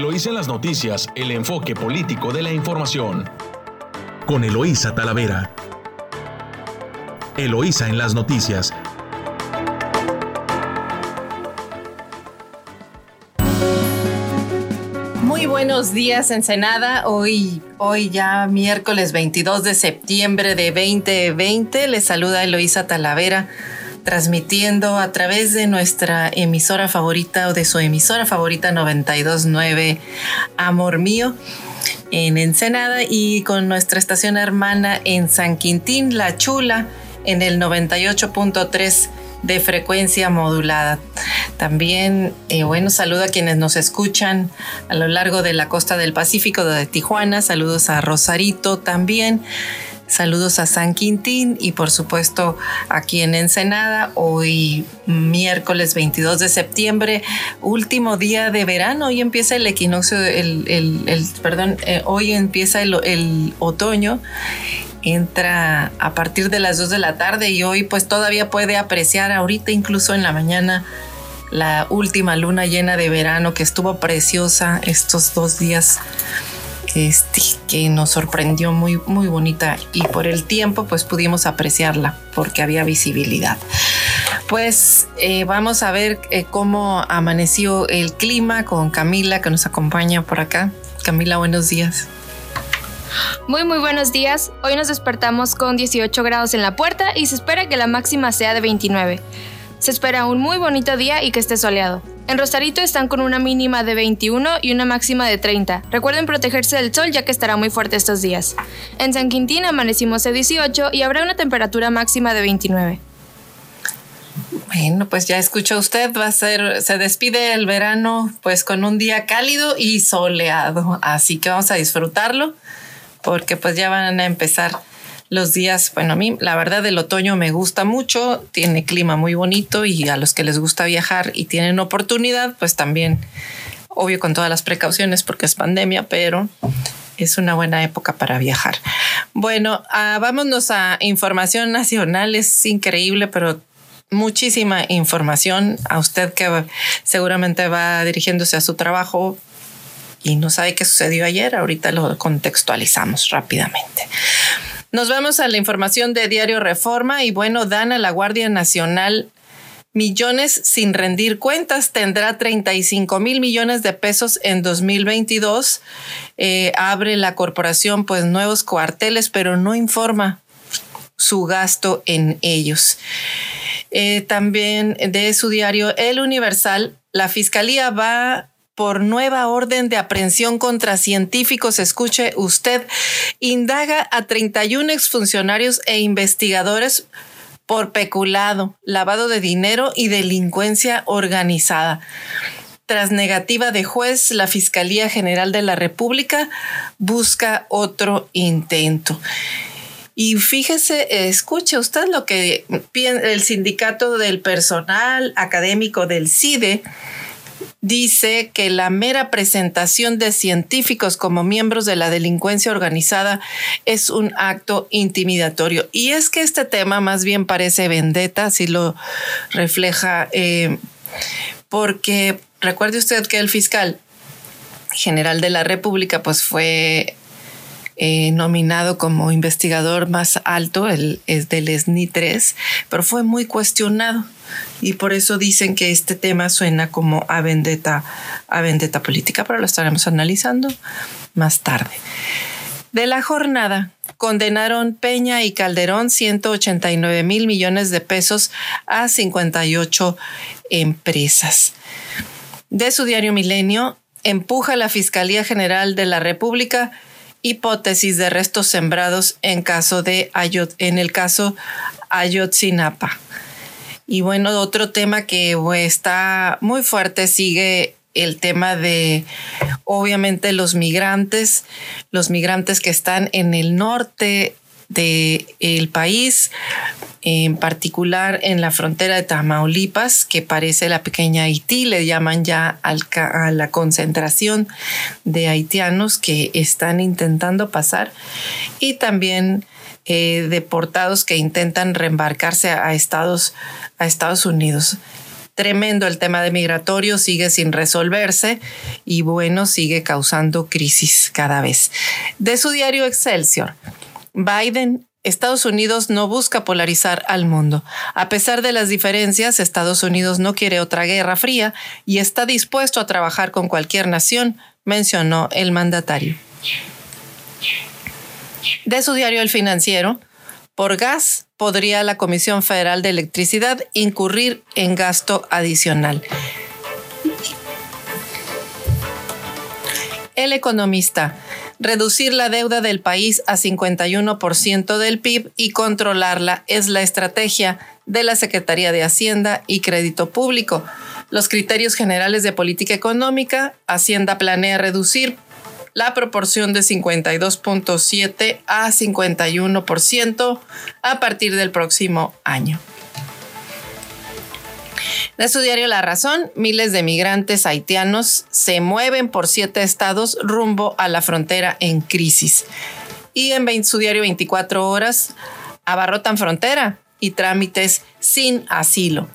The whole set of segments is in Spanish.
Eloísa en las noticias, el enfoque político de la información. Con Eloísa Talavera. Eloísa en las noticias. Muy buenos días, Ensenada. Hoy, hoy ya miércoles 22 de septiembre de 2020. Les saluda Eloísa Talavera transmitiendo a través de nuestra emisora favorita o de su emisora favorita 929 Amor Mío en Ensenada y con nuestra estación hermana en San Quintín, La Chula, en el 98.3 de frecuencia modulada. También, eh, bueno, saludo a quienes nos escuchan a lo largo de la costa del Pacífico de Tijuana. Saludos a Rosarito también. Saludos a San Quintín y por supuesto aquí en Ensenada, hoy miércoles 22 de septiembre, último día de verano, hoy empieza el equinoccio, el, perdón, eh, hoy empieza el, otoño. Entra a partir de las 2 de la tarde y hoy pues todavía puede apreciar ahorita incluso en la mañana la última luna llena de verano que estuvo preciosa estos dos días este, que nos sorprendió muy, muy bonita y por el tiempo pues pudimos apreciarla porque había visibilidad. Pues eh, vamos a ver eh, cómo amaneció el clima con Camila que nos acompaña por acá. Camila, buenos días. Muy muy buenos días. Hoy nos despertamos con 18 grados en la puerta y se espera que la máxima sea de 29. Se espera un muy bonito día y que esté soleado. En Rosarito están con una mínima de 21 y una máxima de 30. Recuerden protegerse del sol ya que estará muy fuerte estos días. En San Quintín amanecimos de 18 y habrá una temperatura máxima de 29. Bueno, pues ya escuchó usted, va a ser, se despide el verano pues con un día cálido y soleado, así que vamos a disfrutarlo porque pues ya van a empezar los días, bueno, a mí la verdad el otoño me gusta mucho, tiene clima muy bonito y a los que les gusta viajar y tienen oportunidad, pues también, obvio con todas las precauciones porque es pandemia, pero es una buena época para viajar. Bueno, ah, vámonos a información nacional, es increíble, pero muchísima información a usted que seguramente va dirigiéndose a su trabajo y no sabe qué sucedió ayer, ahorita lo contextualizamos rápidamente. Nos vamos a la información de Diario Reforma y bueno, dan a la Guardia Nacional millones sin rendir cuentas. Tendrá 35 mil millones de pesos en 2022. Eh, abre la corporación pues nuevos cuarteles, pero no informa su gasto en ellos. Eh, también de su diario El Universal, la Fiscalía va por nueva orden de aprehensión contra científicos. Escuche usted, indaga a 31 exfuncionarios e investigadores por peculado, lavado de dinero y delincuencia organizada. Tras negativa de juez, la Fiscalía General de la República busca otro intento. Y fíjese, escuche usted lo que el sindicato del personal académico del CIDE dice que la mera presentación de científicos como miembros de la delincuencia organizada es un acto intimidatorio. Y es que este tema más bien parece vendetta, así lo refleja, eh, porque recuerde usted que el fiscal general de la República pues fue eh, nominado como investigador más alto, es del SNI 3, pero fue muy cuestionado y por eso dicen que este tema suena como a vendetta, a vendetta política, pero lo estaremos analizando más tarde. De la jornada, condenaron Peña y Calderón 189 mil millones de pesos a 58 empresas. De su diario Milenio, empuja la Fiscalía General de la República hipótesis de restos sembrados en, caso de Ayot, en el caso Ayotzinapa. Y bueno, otro tema que está muy fuerte sigue el tema de, obviamente, los migrantes, los migrantes que están en el norte del país, en particular en la frontera de Tamaulipas, que parece la pequeña Haití, le llaman ya a la concentración de haitianos que están intentando pasar, y también eh, deportados que intentan reembarcarse a Estados, a Estados Unidos. tremendo el tema de migratorio, sigue sin resolverse y bueno, sigue causando crisis cada vez. De su diario Excelsior, Biden Estados Unidos no busca polarizar al mundo. A pesar de las diferencias, Estados Unidos no quiere otra guerra fría y está dispuesto a trabajar con cualquier nación, mencionó el mandatario. De su diario El Financiero, por gas podría la Comisión Federal de Electricidad incurrir en gasto adicional. El economista Reducir la deuda del país a 51% del PIB y controlarla es la estrategia de la Secretaría de Hacienda y Crédito Público. Los criterios generales de política económica, Hacienda planea reducir la proporción de 52.7 a 51% a partir del próximo año. De su diario La Razón, miles de migrantes haitianos se mueven por siete estados rumbo a la frontera en crisis. Y en su diario 24 horas, abarrotan frontera y trámites sin asilo.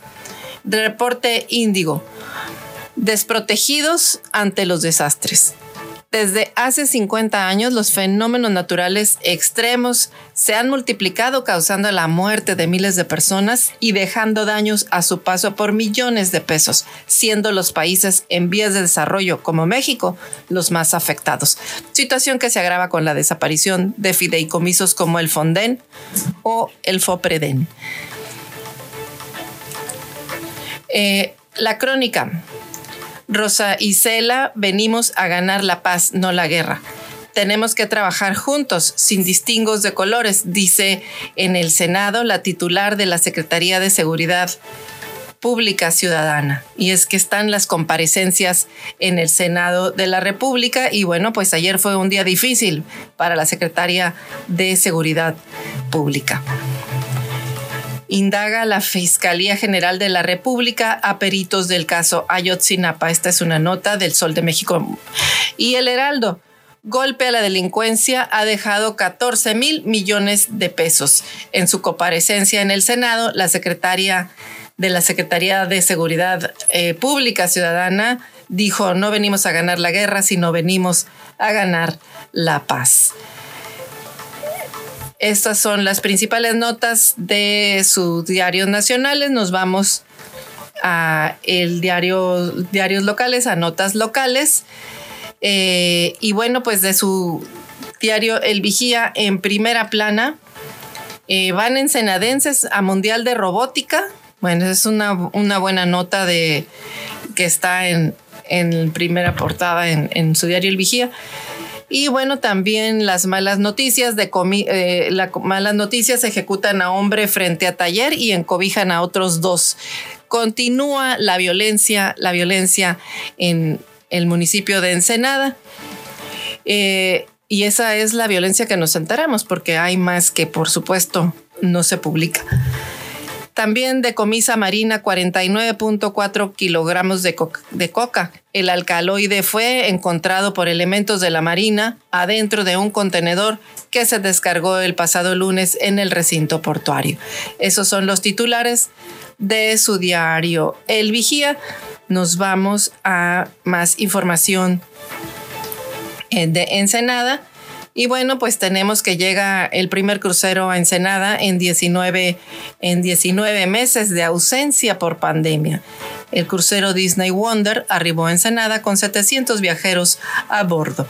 Reporte Índigo. Desprotegidos ante los desastres. Desde hace 50 años los fenómenos naturales extremos se han multiplicado causando la muerte de miles de personas y dejando daños a su paso por millones de pesos, siendo los países en vías de desarrollo como México los más afectados. Situación que se agrava con la desaparición de fideicomisos como el Fonden o el FOPREDEN. Eh, la crónica. Rosa y Cela, venimos a ganar la paz, no la guerra. Tenemos que trabajar juntos, sin distingos de colores, dice en el Senado la titular de la Secretaría de Seguridad Pública Ciudadana. Y es que están las comparecencias en el Senado de la República y bueno, pues ayer fue un día difícil para la Secretaría de Seguridad Pública indaga la Fiscalía General de la República a peritos del caso Ayotzinapa. Esta es una nota del Sol de México. Y el Heraldo. Golpe a la delincuencia ha dejado 14 mil millones de pesos. En su comparecencia en el Senado, la secretaria de la Secretaría de Seguridad eh, Pública Ciudadana dijo, no venimos a ganar la guerra, sino venimos a ganar la paz. Estas son las principales notas de sus diarios nacionales. Nos vamos a el diario, diarios locales, a notas locales. Eh, y bueno, pues de su diario El Vigía en primera plana, eh, van ensenadenses a Mundial de Robótica. Bueno, es una, buena nota de que está en, primera portada en, en su diario El Vigía. Y bueno, también las malas noticias de eh, las malas noticias ejecutan a hombre frente a taller y encobijan a otros dos. Continúa la violencia, la violencia en el municipio de Ensenada. Eh, y esa es la violencia que nos enteramos, porque hay más que, por supuesto, no se publica. También decomisa Marina 49.4 kilogramos de, de coca. El alcaloide fue encontrado por elementos de la Marina adentro de un contenedor que se descargó el pasado lunes en el recinto portuario. Esos son los titulares de su diario El Vigía. Nos vamos a más información eh, de Ensenada. Y bueno, pues tenemos que llega el primer crucero a Ensenada en 19, en 19 meses de ausencia por pandemia. El crucero Disney Wonder arribó a Ensenada con 700 viajeros a bordo.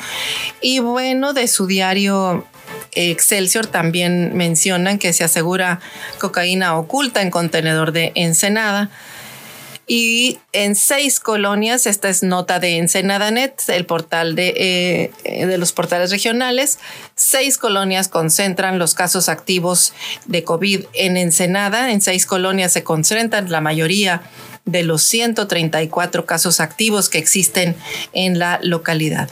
Y bueno, de su diario Excelsior también mencionan que se asegura cocaína oculta en contenedor de Ensenada. Y en seis colonias, esta es nota de Ensenada.net, el portal de, eh, de los portales regionales, seis colonias concentran los casos activos de COVID en Ensenada. En seis colonias se concentran la mayoría de los 134 casos activos que existen en la localidad.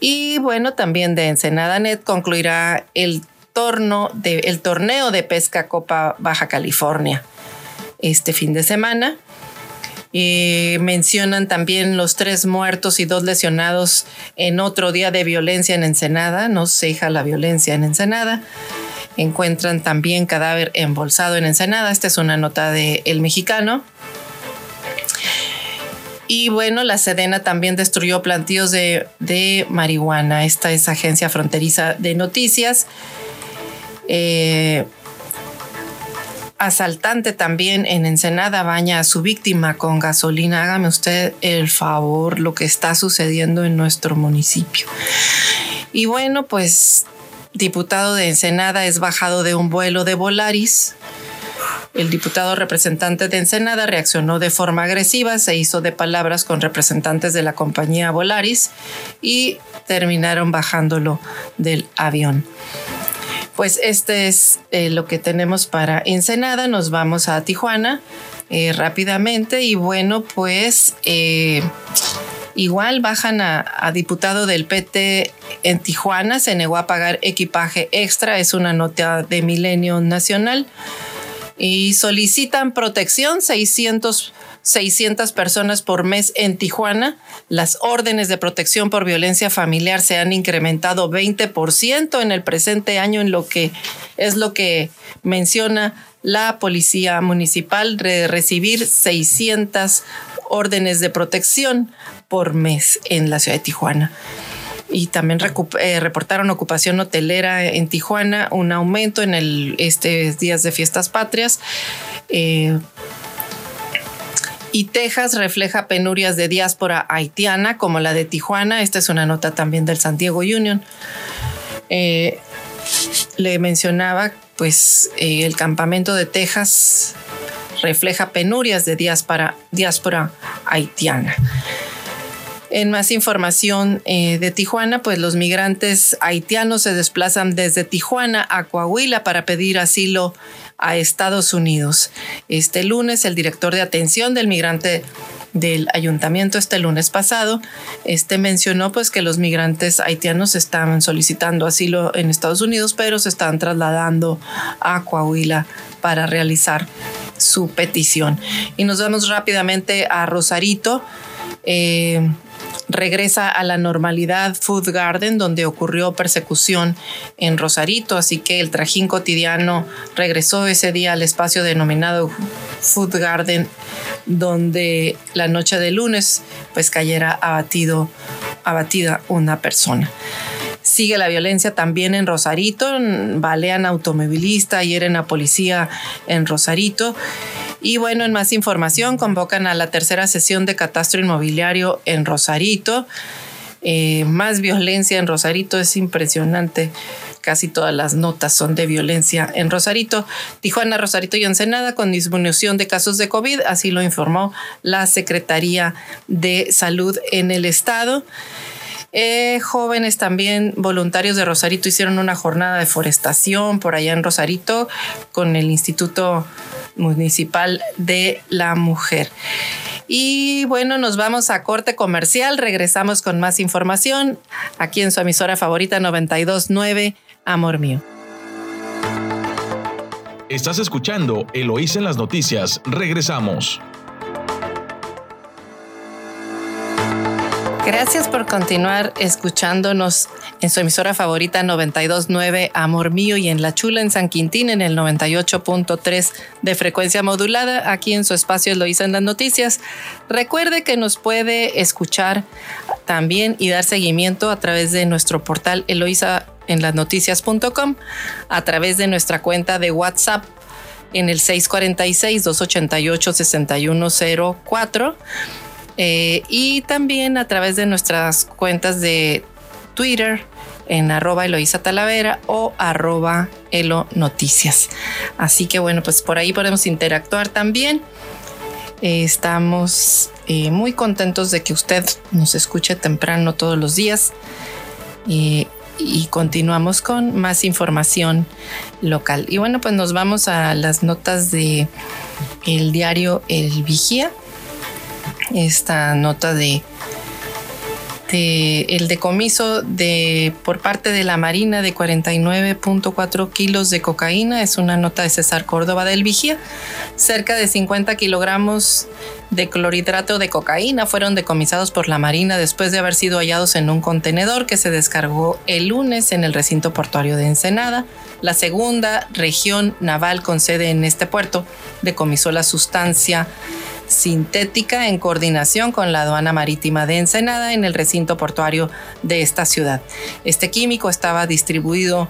Y bueno, también de Ensenada.net concluirá el, torno de, el torneo de pesca Copa Baja California este fin de semana. Eh, mencionan también los tres muertos y dos lesionados en otro día de violencia en Ensenada. No ceja la violencia en Ensenada. Encuentran también cadáver embolsado en Ensenada. Esta es una nota de El Mexicano. Y bueno, la Sedena también destruyó plantíos de, de marihuana. Esta es agencia fronteriza de noticias. Eh, asaltante también en Ensenada baña a su víctima con gasolina. Hágame usted el favor lo que está sucediendo en nuestro municipio. Y bueno, pues diputado de Ensenada es bajado de un vuelo de Volaris. El diputado representante de Ensenada reaccionó de forma agresiva, se hizo de palabras con representantes de la compañía Volaris y terminaron bajándolo del avión. Pues este es eh, lo que tenemos para Ensenada. Nos vamos a Tijuana eh, rápidamente y bueno, pues eh, igual bajan a, a, diputado del PT en Tijuana. Se negó a pagar equipaje extra. Es una nota de Milenio Nacional. Y solicitan protección 600 600 personas por mes en Tijuana. Las órdenes de protección por violencia familiar se han incrementado 20% en el presente año, en lo que es lo que menciona la policía municipal de recibir 600 órdenes de protección por mes en la ciudad de Tijuana y también eh, reportaron ocupación hotelera en Tijuana, un aumento en el este días de fiestas patrias. Eh, y Texas refleja penurias de diáspora haitiana como la de Tijuana. Esta es una nota también del San Diego Union. Eh, le mencionaba, pues eh, el campamento de Texas refleja penurias de diáspora, haitiana. En más información eh, de Tijuana, pues los migrantes haitianos se desplazan desde Tijuana a Coahuila para pedir asilo a Estados Unidos. Este lunes, el director de atención del migrante del ayuntamiento este lunes pasado, este mencionó pues que los migrantes haitianos estaban solicitando asilo en Estados Unidos, pero se están trasladando a Coahuila para realizar su petición. Y nos vamos rápidamente a Rosarito. Eh, regresa a la normalidad Food Garden, donde ocurrió persecución en Rosarito, así que el trajín cotidiano regresó ese día al espacio denominado Food Garden, donde la noche de lunes pues cayera abatido, abatida una persona. Sigue la violencia también en Rosarito, balean automovilista, hieren a policía en Rosarito. Y bueno, en más información, convocan a la tercera sesión de catastro inmobiliario en Rosarito. Eh, más violencia en Rosarito es impresionante. Casi todas las notas son de violencia en Rosarito. Tijuana, Rosarito y Ensenada con disminución de casos de COVID, así lo informó la Secretaría de Salud en el estado. Eh, jóvenes también voluntarios de Rosarito hicieron una jornada de forestación por allá en Rosarito con el Instituto Municipal de la Mujer. Y bueno, nos vamos a corte comercial, regresamos con más información aquí en su emisora favorita 929, Amor Mío. Estás escuchando Eloísa en las noticias, regresamos. Gracias por continuar escuchándonos en su emisora favorita 929 Amor Mío y en La Chula en San Quintín en el 98.3 de frecuencia modulada. Aquí en su espacio lo en las noticias. Recuerde que nos puede escuchar también y dar seguimiento a través de nuestro portal Eloisa en las noticias.com, a través de nuestra cuenta de WhatsApp en el 646-288-6104 eh, y también a través de nuestras cuentas de Twitter en arroba Eloisa Talavera o arroba Elo Noticias. Así que bueno, pues por ahí podemos interactuar también. Eh, estamos eh, muy contentos de que usted nos escuche temprano todos los días. y continuamos con más información local. Y bueno, pues nos vamos a las notas de el diario El Vigía esta nota de, el decomiso de por parte de la Marina de 49.4 kilos de cocaína. Es una nota de César Córdoba del Vigía. Cerca de 50 kilogramos de clorhidrato de cocaína fueron decomisados por la Marina después de haber sido hallados en un contenedor que se descargó el lunes en el recinto portuario de Ensenada. La segunda región naval con sede en este puerto decomisó la sustancia sintética en coordinación con la aduana marítima de Ensenada en el recinto portuario de esta ciudad. Este químico estaba distribuido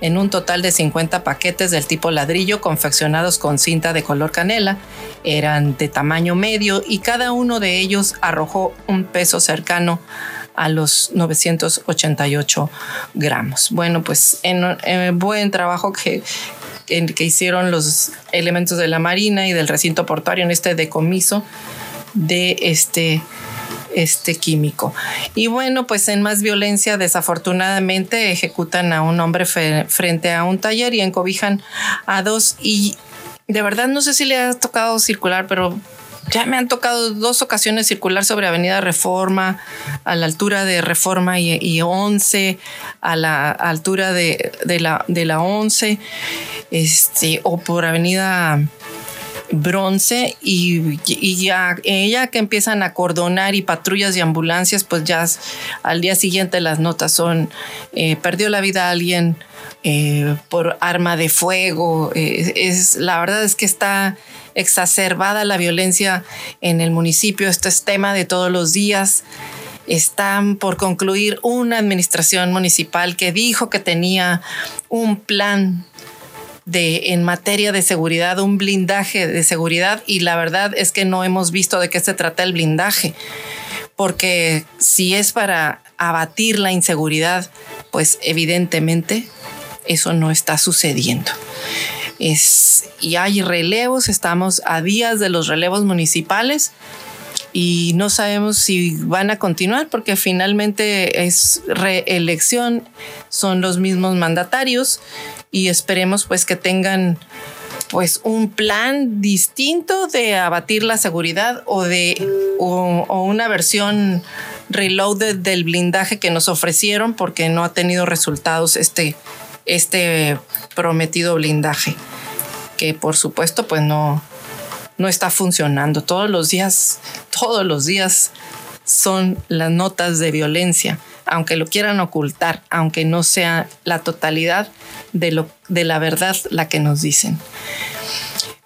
en un total de 50 paquetes del tipo ladrillo confeccionados con cinta de color canela. Eran de tamaño medio y cada uno de ellos arrojó un peso cercano a los 988 gramos. Bueno, pues en, buen trabajo que, que hicieron los elementos de la Marina y del recinto portuario en este decomiso de este este químico. Y bueno, pues en más violencia, desafortunadamente, ejecutan a un hombre frente a un taller y encobijan a dos. Y de verdad no sé si le ha tocado circular, pero ya me han tocado dos ocasiones circular sobre Avenida Reforma, a la altura de Reforma y, y 11, a la altura de, la, de la 11, este, o por Avenida bronce y, ya, ella que empiezan a cordonar y patrullas y ambulancias, pues ya al día siguiente las notas son, eh, perdió la vida alguien eh, por arma de fuego. Eh, es, la verdad es que está exacerbada la violencia en el municipio. Este es tema de todos los días. Están por concluir una administración municipal que dijo que tenía un plan de en materia de seguridad, un blindaje de seguridad y la verdad es que no hemos visto de qué se trata el blindaje, porque si es para abatir la inseguridad, pues evidentemente eso no está sucediendo. Es, y hay relevos, estamos a días de los relevos municipales y no sabemos si van a continuar porque finalmente es reelección, son los mismos mandatarios y esperemos pues que tengan pues un plan distinto de abatir la seguridad o de o, una versión reloaded del blindaje que nos ofrecieron porque no ha tenido resultados este este prometido blindaje que por supuesto pues no no está funcionando todos los días todos los días son las notas de violencia aunque lo quieran ocultar, aunque no sea la totalidad de, lo, de la verdad la que nos dicen.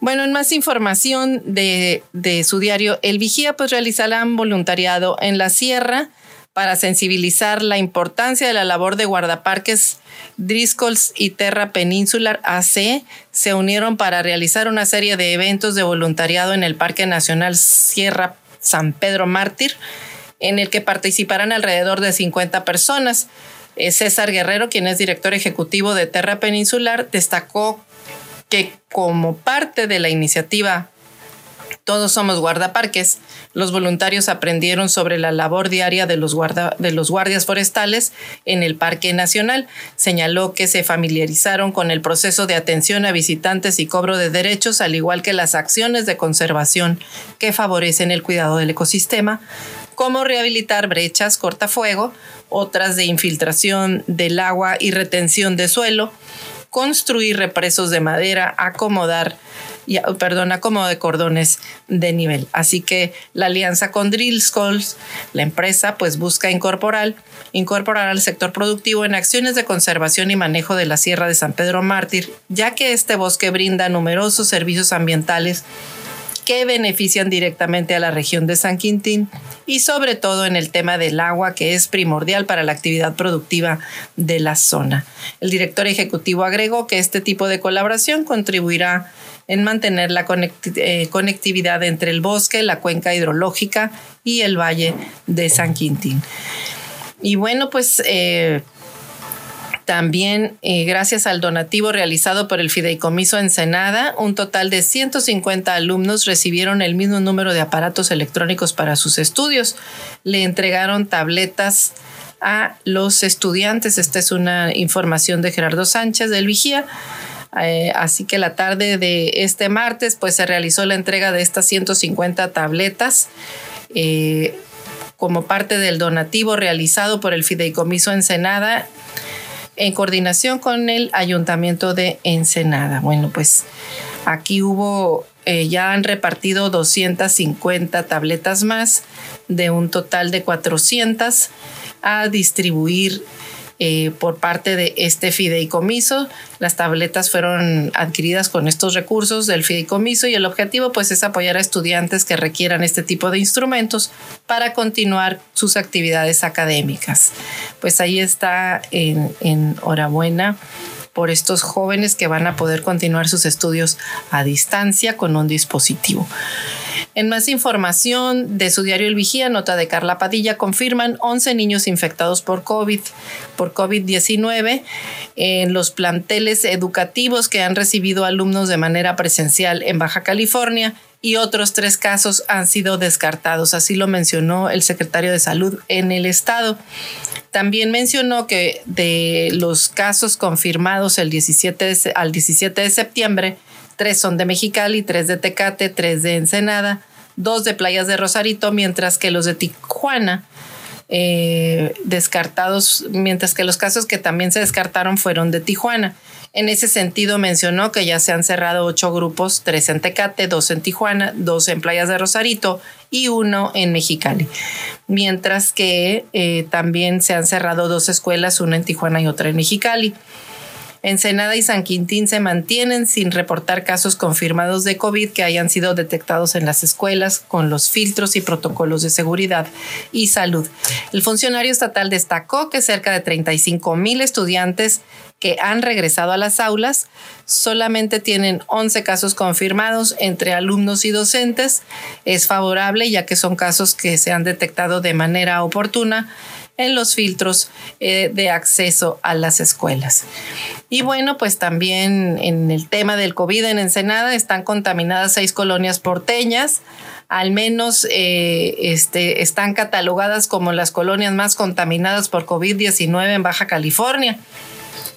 Bueno, en más información de, su diario, El Vigía pues realizarán voluntariado en la sierra para sensibilizar la importancia de la labor de guardaparques Driscolls y Terra Peninsular AC se unieron para realizar una serie de eventos de voluntariado en el Parque Nacional Sierra San Pedro Mártir en el que participarán alrededor de 50 personas. Eh, César Guerrero, quien es director ejecutivo de Terra Peninsular, destacó que como parte de la iniciativa Todos somos guardaparques, los voluntarios aprendieron sobre la labor diaria de los, de los guardias forestales en el Parque Nacional. Señaló que se familiarizaron con el proceso de atención a visitantes y cobro de derechos, al igual que las acciones de conservación que favorecen el cuidado del ecosistema, como rehabilitar brechas cortafuego, otras de infiltración del agua y retención de suelo, construir represos de madera, acomodar perdón, acomodo de cordones de nivel. Así que la alianza con Drill la empresa, pues busca incorporar, incorporar al sector productivo en acciones de conservación y manejo de la Sierra de San Pedro Mártir, ya que este bosque brinda numerosos servicios ambientales que benefician directamente a la región de San Quintín y sobre todo en el tema del agua que es primordial para la actividad productiva de la zona. El director ejecutivo agregó que este tipo de colaboración contribuirá en mantener la eh, conectividad entre el bosque, la cuenca hidrológica y el valle de San Quintín. Y bueno, pues eh, también, eh, gracias al donativo realizado por el Fideicomiso Ensenada, un total de 150 alumnos recibieron el mismo número de aparatos electrónicos para sus estudios. Le entregaron tabletas a los estudiantes. Esta es una información de Gerardo Sánchez del Vigía. Eh, así que la tarde de este martes, pues se realizó la entrega de estas 150 tabletas. Eh, como parte del donativo realizado por el Fideicomiso Ensenada en coordinación con el Ayuntamiento de Ensenada. Bueno, pues aquí hubo, eh, ya han repartido 250 tabletas más de un total de 400 a distribuir eh, por parte de este fideicomiso. Las tabletas fueron adquiridas con estos recursos del fideicomiso y el objetivo pues es apoyar a estudiantes que requieran este tipo de instrumentos para continuar sus actividades académicas. Pues ahí está en, en enhorabuena por estos jóvenes que van a poder continuar sus estudios a distancia con un dispositivo. En más información de su diario El Vigía, nota de Carla Padilla, confirman 11 niños infectados por COVID, por COVID-19 en los planteles educativos que han recibido alumnos de manera presencial en Baja California y otros tres casos han sido descartados. Así lo mencionó el secretario de Salud en el estado. También mencionó que de los casos confirmados el 17 al 17 de septiembre, tres son de Mexicali, tres de Tecate, tres de Ensenada, dos de Playas de Rosarito, mientras que los de Tijuana eh, descartados, mientras que los casos que también se descartaron fueron de Tijuana. En ese sentido mencionó que ya se han cerrado ocho grupos, tres en Tecate, dos en Tijuana, dos en Playas de Rosarito y uno en Mexicali. Mientras que eh, también se han cerrado dos escuelas, una en Tijuana y otra en Mexicali. Ensenada y San Quintín se mantienen sin reportar casos confirmados de COVID que hayan sido detectados en las escuelas con los filtros y protocolos de seguridad y salud. El funcionario estatal destacó que cerca de 35 mil estudiantes que han regresado a las aulas solamente tienen 11 casos confirmados entre alumnos y docentes. Es favorable ya que son casos que se han detectado de manera oportuna en los filtros eh, de acceso a las escuelas. Y bueno, pues también en el tema del COVID en Ensenada están contaminadas seis colonias porteñas al menos eh, este, están catalogadas como las colonias más contaminadas por COVID-19 en Baja California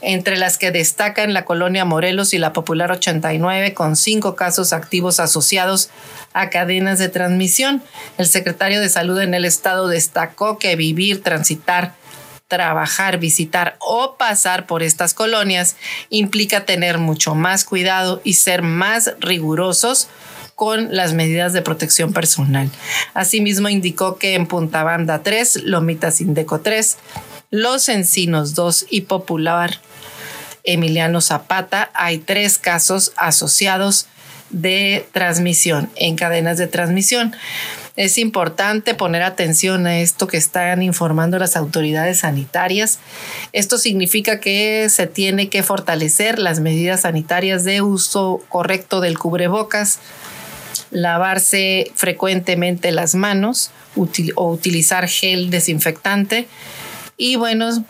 entre las que destacan la colonia Morelos y la Popular 89, con cinco casos activos asociados a cadenas de transmisión. El secretario de Salud en el estado destacó que vivir, transitar, trabajar, visitar o pasar por estas colonias implica tener mucho más cuidado y ser más rigurosos con las medidas de protección personal. Asimismo, indicó que en Punta Banda 3, Lomitas Indeco 3, Los Encinos 2 y Popular Emiliano Zapata hay tres casos asociados de transmisión en cadenas de transmisión. Es importante poner atención a esto que están informando las autoridades sanitarias. Esto significa que se tiene que fortalecer las medidas sanitarias de uso correcto del cubrebocas, lavarse frecuentemente las manos o utilizar gel desinfectante y bueno,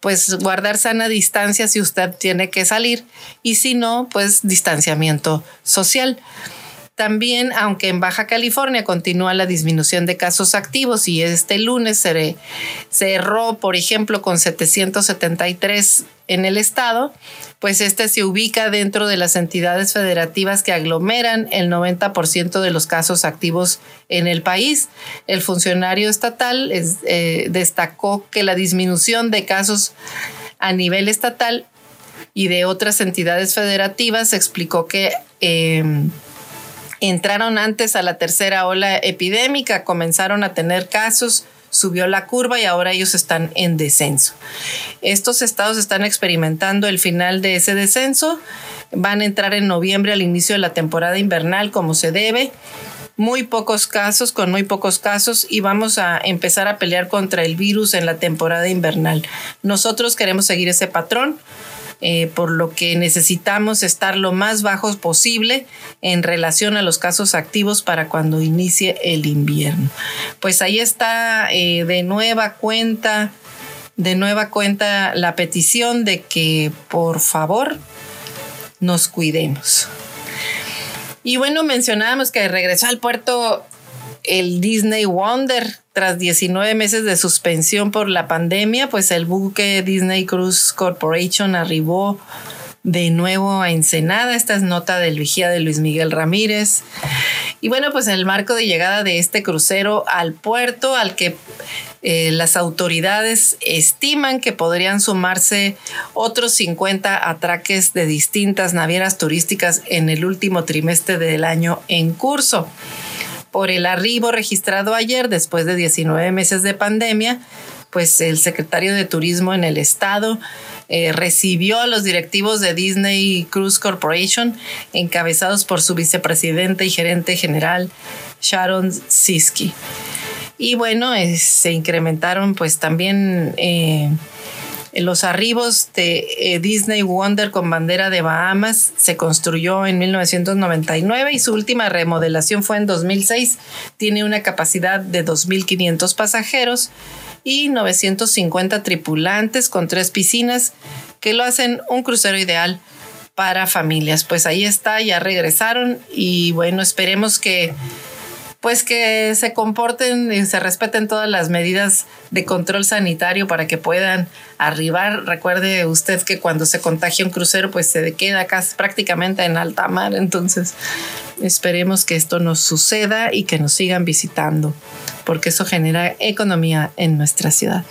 pues guardar sana distancia si usted tiene que salir y si no, pues distanciamiento social. También, aunque en Baja California continúa la disminución de casos activos y este lunes se cerró, por ejemplo, con 773 en el estado, pues este se ubica dentro de las entidades federativas que aglomeran el 90% de los casos activos en el país. El funcionario estatal eh, destacó que la disminución de casos a nivel estatal y de otras entidades federativas explicó que em, entraron antes a la tercera ola epidémica, comenzaron a tener casos, subió la curva y ahora ellos están en descenso. Estos estados están experimentando el final de ese descenso, van a entrar en noviembre al inicio de la temporada invernal como se debe. Muy pocos casos, con muy pocos casos, y vamos a empezar a pelear contra el virus en la temporada invernal. Nosotros queremos seguir ese patrón eh, por lo que necesitamos estar lo más bajos posible en relación a los casos activos para cuando inicie el invierno. Pues ahí está eh, de nueva cuenta, de nueva cuenta la petición de que por favor nos cuidemos. Y bueno, mencionábamos que regresó al puerto el Disney Wonder tras 19 meses de suspensión por la pandemia, pues el buque Disney Cruise Corporation arribó de nuevo a Ensenada. Esta es nota del vigía de Luis Miguel Ramírez. Y bueno, pues en el marco de llegada de este crucero al puerto, al que eh, las autoridades estiman que podrían sumarse otros 50 atraques de distintas navieras turísticas en el último trimestre del año en curso por el arribo registrado ayer después de 19 meses de pandemia, pues el secretario de Turismo en el estado eh, recibió a los directivos de Disney Cruise Corporation, encabezados por su vicepresidente y gerente general Sharon Siski. Y bueno, se incrementaron pues también eh, los arribos de eh, Disney Wonder con bandera de Bahamas. Se construyó en 1999 y su última remodelación fue en 2006. Tiene una capacidad de 2.500 pasajeros y 950 tripulantes con tres piscinas que lo hacen un crucero ideal para familias. Pues ahí está, ya regresaron y bueno, esperemos que pues que se comporten y se respeten todas las medidas de control sanitario para que puedan arribar. Recuerde usted que cuando se contagia un crucero, pues se queda casi prácticamente en alta mar. Entonces, esperemos que esto nos suceda y que nos sigan visitando, porque eso genera economía en nuestra ciudad.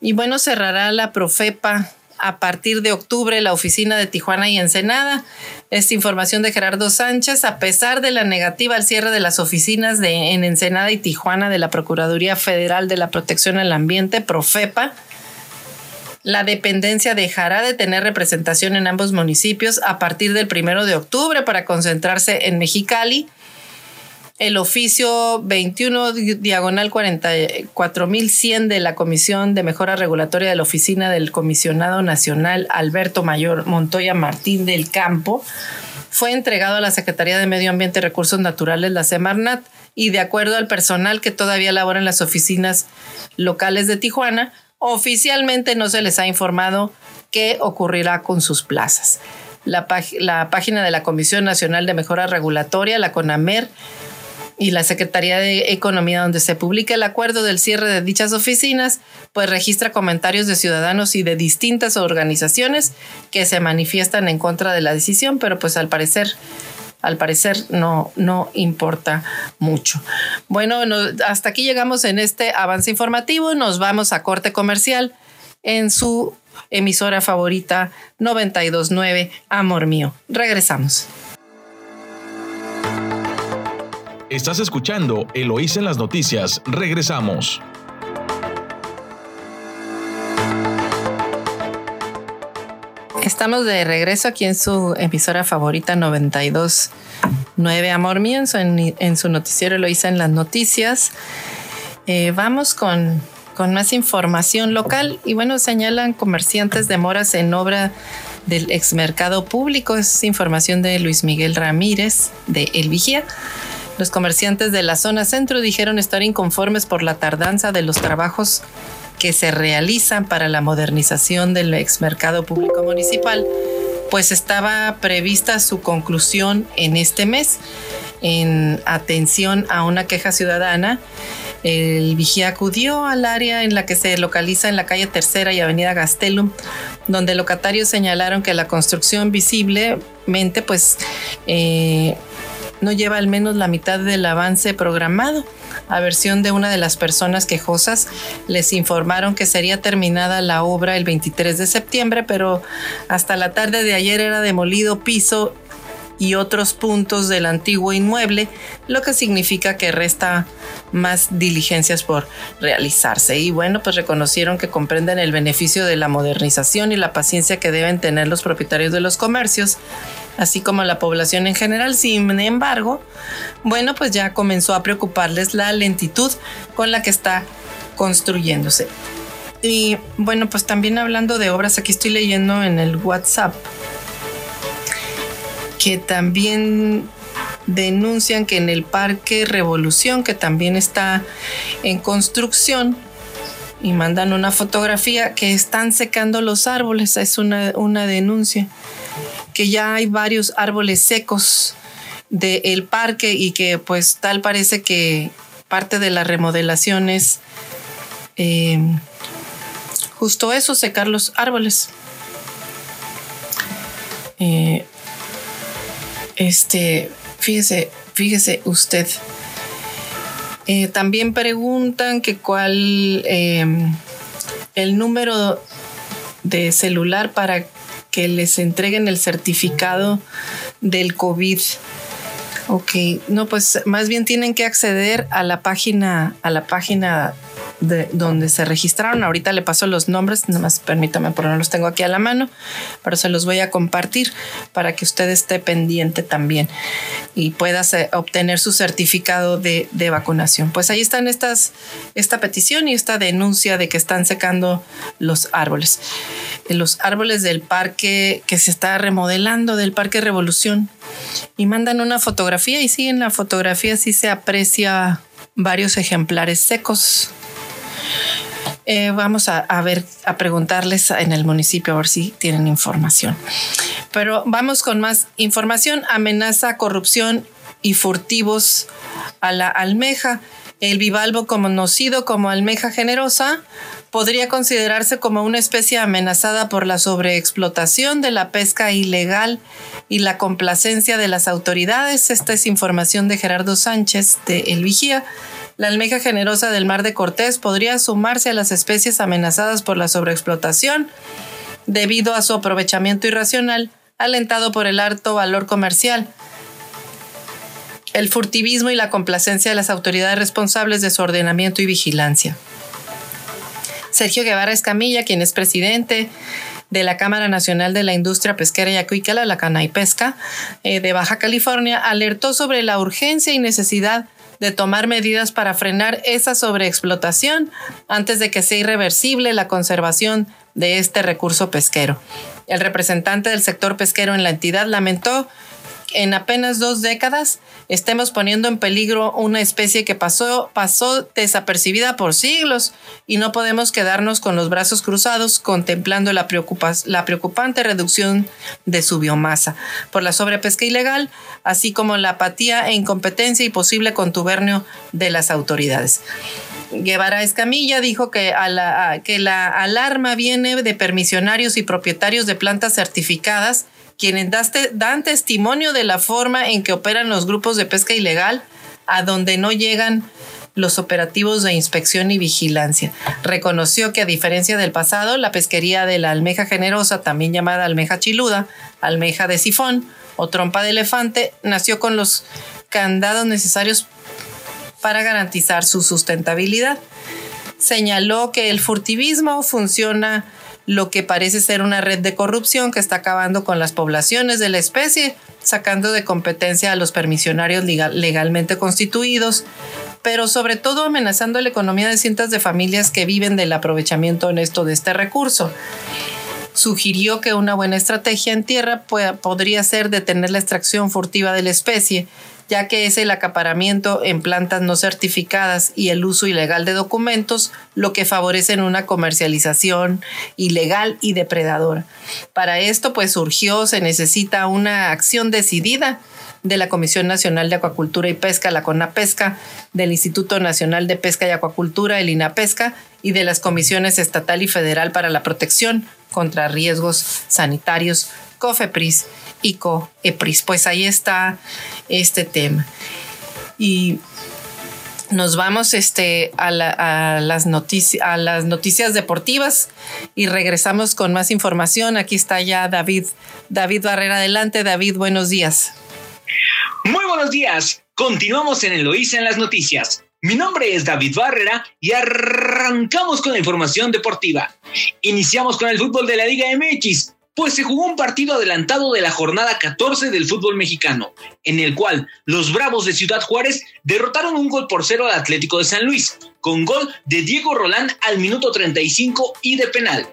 Y bueno, cerrará la Profepa a partir de octubre la oficina de Tijuana y Ensenada. Esta información de Gerardo Sánchez, a pesar de la negativa al cierre de las oficinas en Ensenada y Tijuana de la Procuraduría Federal de la Protección al Ambiente, Profepa, la dependencia dejará de tener representación en ambos municipios a partir del primero de octubre para concentrarse en Mexicali el oficio 21 diagonal 44100 de la Comisión de Mejora Regulatoria de la Oficina del Comisionado Nacional Alberto Mayor Montoya Martín del Campo fue entregado a la Secretaría de Medio Ambiente y Recursos Naturales, la Semarnat, y de acuerdo al personal que todavía labora en las oficinas locales de Tijuana, oficialmente no se les ha informado qué ocurrirá con sus plazas. La, la página de la Comisión Nacional de Mejora Regulatoria, la CONAMER, y la Secretaría de Economía, donde se publica el acuerdo del cierre de dichas oficinas, pues registra comentarios de ciudadanos y de distintas organizaciones que se manifiestan en contra de la decisión, pero pues al parecer al parecer no, no importa mucho. Bueno, hasta aquí llegamos en este avance informativo. Nos vamos a corte comercial en su emisora favorita 929 Amor Mío. Regresamos. Estás escuchando Eloís en las noticias. Regresamos. Estamos de regreso aquí en su emisora favorita 929 Amor Mío, en su, noticiero Eloísa en las noticias. Eh, vamos con, con más información local y bueno, señalan comerciantes de moras en obra del ex mercado público. Es información de Luis Miguel Ramírez de El Vigía. Los comerciantes de la zona centro dijeron estar inconformes por la tardanza de los trabajos que se realizan para la modernización del ex mercado público municipal, pues estaba prevista su conclusión en este mes. En atención a una queja ciudadana, el vigía acudió al área en la que se localiza en la calle Tercera y Avenida Gastelum, donde locatarios señalaron que la construcción visiblemente pues eh, no lleva al menos la mitad del avance programado. A versión de una de las personas quejosas, les informaron que sería terminada la obra el 23 de septiembre, pero hasta la tarde de ayer era demolido piso y otros puntos del antiguo inmueble, lo que significa que resta más diligencias por realizarse. Y bueno, pues reconocieron que comprenden el beneficio de la modernización y la paciencia que deben tener los propietarios de los comercios, así como la población en general. Sin embargo, bueno, pues ya comenzó a preocuparles la lentitud con la que está construyéndose. Y bueno, pues también hablando de obras, aquí estoy leyendo en el WhatsApp que también denuncian que en el Parque Revolución, que también está en construcción, y mandan una fotografía que están secando los árboles, es una, una denuncia, que ya hay varios árboles secos del parque y que pues tal parece que parte de la remodelación es eh, justo eso, secar los árboles. Eh, este, fíjese, fíjese usted. Eh, también preguntan que cuál el número de celular para que les entreguen el certificado del COVID. Ok, no, pues más bien tienen que acceder a la página, a la página de donde se registraron. Ahorita le paso los nombres, nada más permítame, porque no los tengo aquí a la mano, pero se los voy a compartir para que usted esté pendiente también y pueda obtener su certificado de, de, vacunación. Pues ahí están estas, esta petición y esta denuncia de que están secando los árboles. Los árboles del parque que se está remodelando, del Parque Revolución. Y mandan una fotografía y sí, en la fotografía sí se aprecia varios ejemplares secos. Eh, vamos a, ver, a preguntarles en el municipio a ver si tienen información. Pero vamos con más información. Amenaza corrupción y furtivos a la almeja. El bivalvo, conocido como almeja generosa, podría considerarse como una especie amenazada por la sobreexplotación de la pesca ilegal y la complacencia de las autoridades. Esta es información de Gerardo Sánchez de El Vigía. La almeja generosa del mar de Cortés podría sumarse a las especies amenazadas por la sobreexplotación debido a su aprovechamiento irracional, alentado por el alto valor comercial el furtivismo y la complacencia de las autoridades responsables de su ordenamiento y vigilancia. Sergio Guevara Escamilla, quien es presidente de la Cámara Nacional de la Industria Pesquera y Acuícola, la Cana y Pesca, eh, de Baja California, alertó sobre la urgencia y necesidad de tomar medidas para frenar esa sobreexplotación antes de que sea irreversible la conservación de este recurso pesquero. El representante del sector pesquero en la entidad lamentó en apenas dos décadas estemos poniendo en peligro una especie que pasó, pasó desapercibida por siglos y no podemos quedarnos con los brazos cruzados contemplando la, preocupante reducción de su biomasa por la sobrepesca ilegal, así como la apatía e incompetencia y posible contubernio de las autoridades. Guevara Escamilla dijo que la alarma viene de permisionarios y propietarios de plantas certificadas quienes dan testimonio de la forma en que operan los grupos de pesca ilegal, a donde no llegan los operativos de inspección y vigilancia. Reconoció que a diferencia del pasado, la pesquería de la almeja generosa, también llamada almeja chiluda, almeja de sifón o trompa de elefante, nació con los candados necesarios para garantizar su sustentabilidad. Señaló que el furtivismo funciona lo que parece ser una red de corrupción que está acabando con las poblaciones de la especie, sacando de competencia a los permisionarios legalmente constituidos, pero sobre todo amenazando la economía de cientos de familias que viven del aprovechamiento honesto de este recurso. Sugirió que una buena estrategia en tierra podría ser detener la extracción furtiva de la especie, ya que es el acaparamiento en plantas no certificadas y el uso ilegal de documentos lo que favorecen una comercialización ilegal y depredadora. Para esto, pues surgió, se necesita una acción decidida de la Comisión Nacional de Acuacultura y Pesca, la CONAPESCA, del Instituto Nacional de Pesca y Acuacultura, el INAPESCA, y de las comisiones estatal y federal para la protección contra riesgos sanitarios, COFEPRIS y COEPRIS. Pues ahí está este tema. Y nos vamos este, a, las a las noticias deportivas y regresamos con más información. Aquí está ya David, David Barrera. Adelante, David, buenos días. Muy buenos días. Continuamos en Eloísa en las noticias. Mi nombre es David Barrera y arrancamos con la información deportiva. Iniciamos con el fútbol de la Liga MX, pues se jugó un partido adelantado de la jornada 14 del fútbol mexicano, en el cual los Bravos de Ciudad Juárez derrotaron un gol por cero al Atlético de San Luis, con gol de Diego Rolán al minuto 35 y de penal.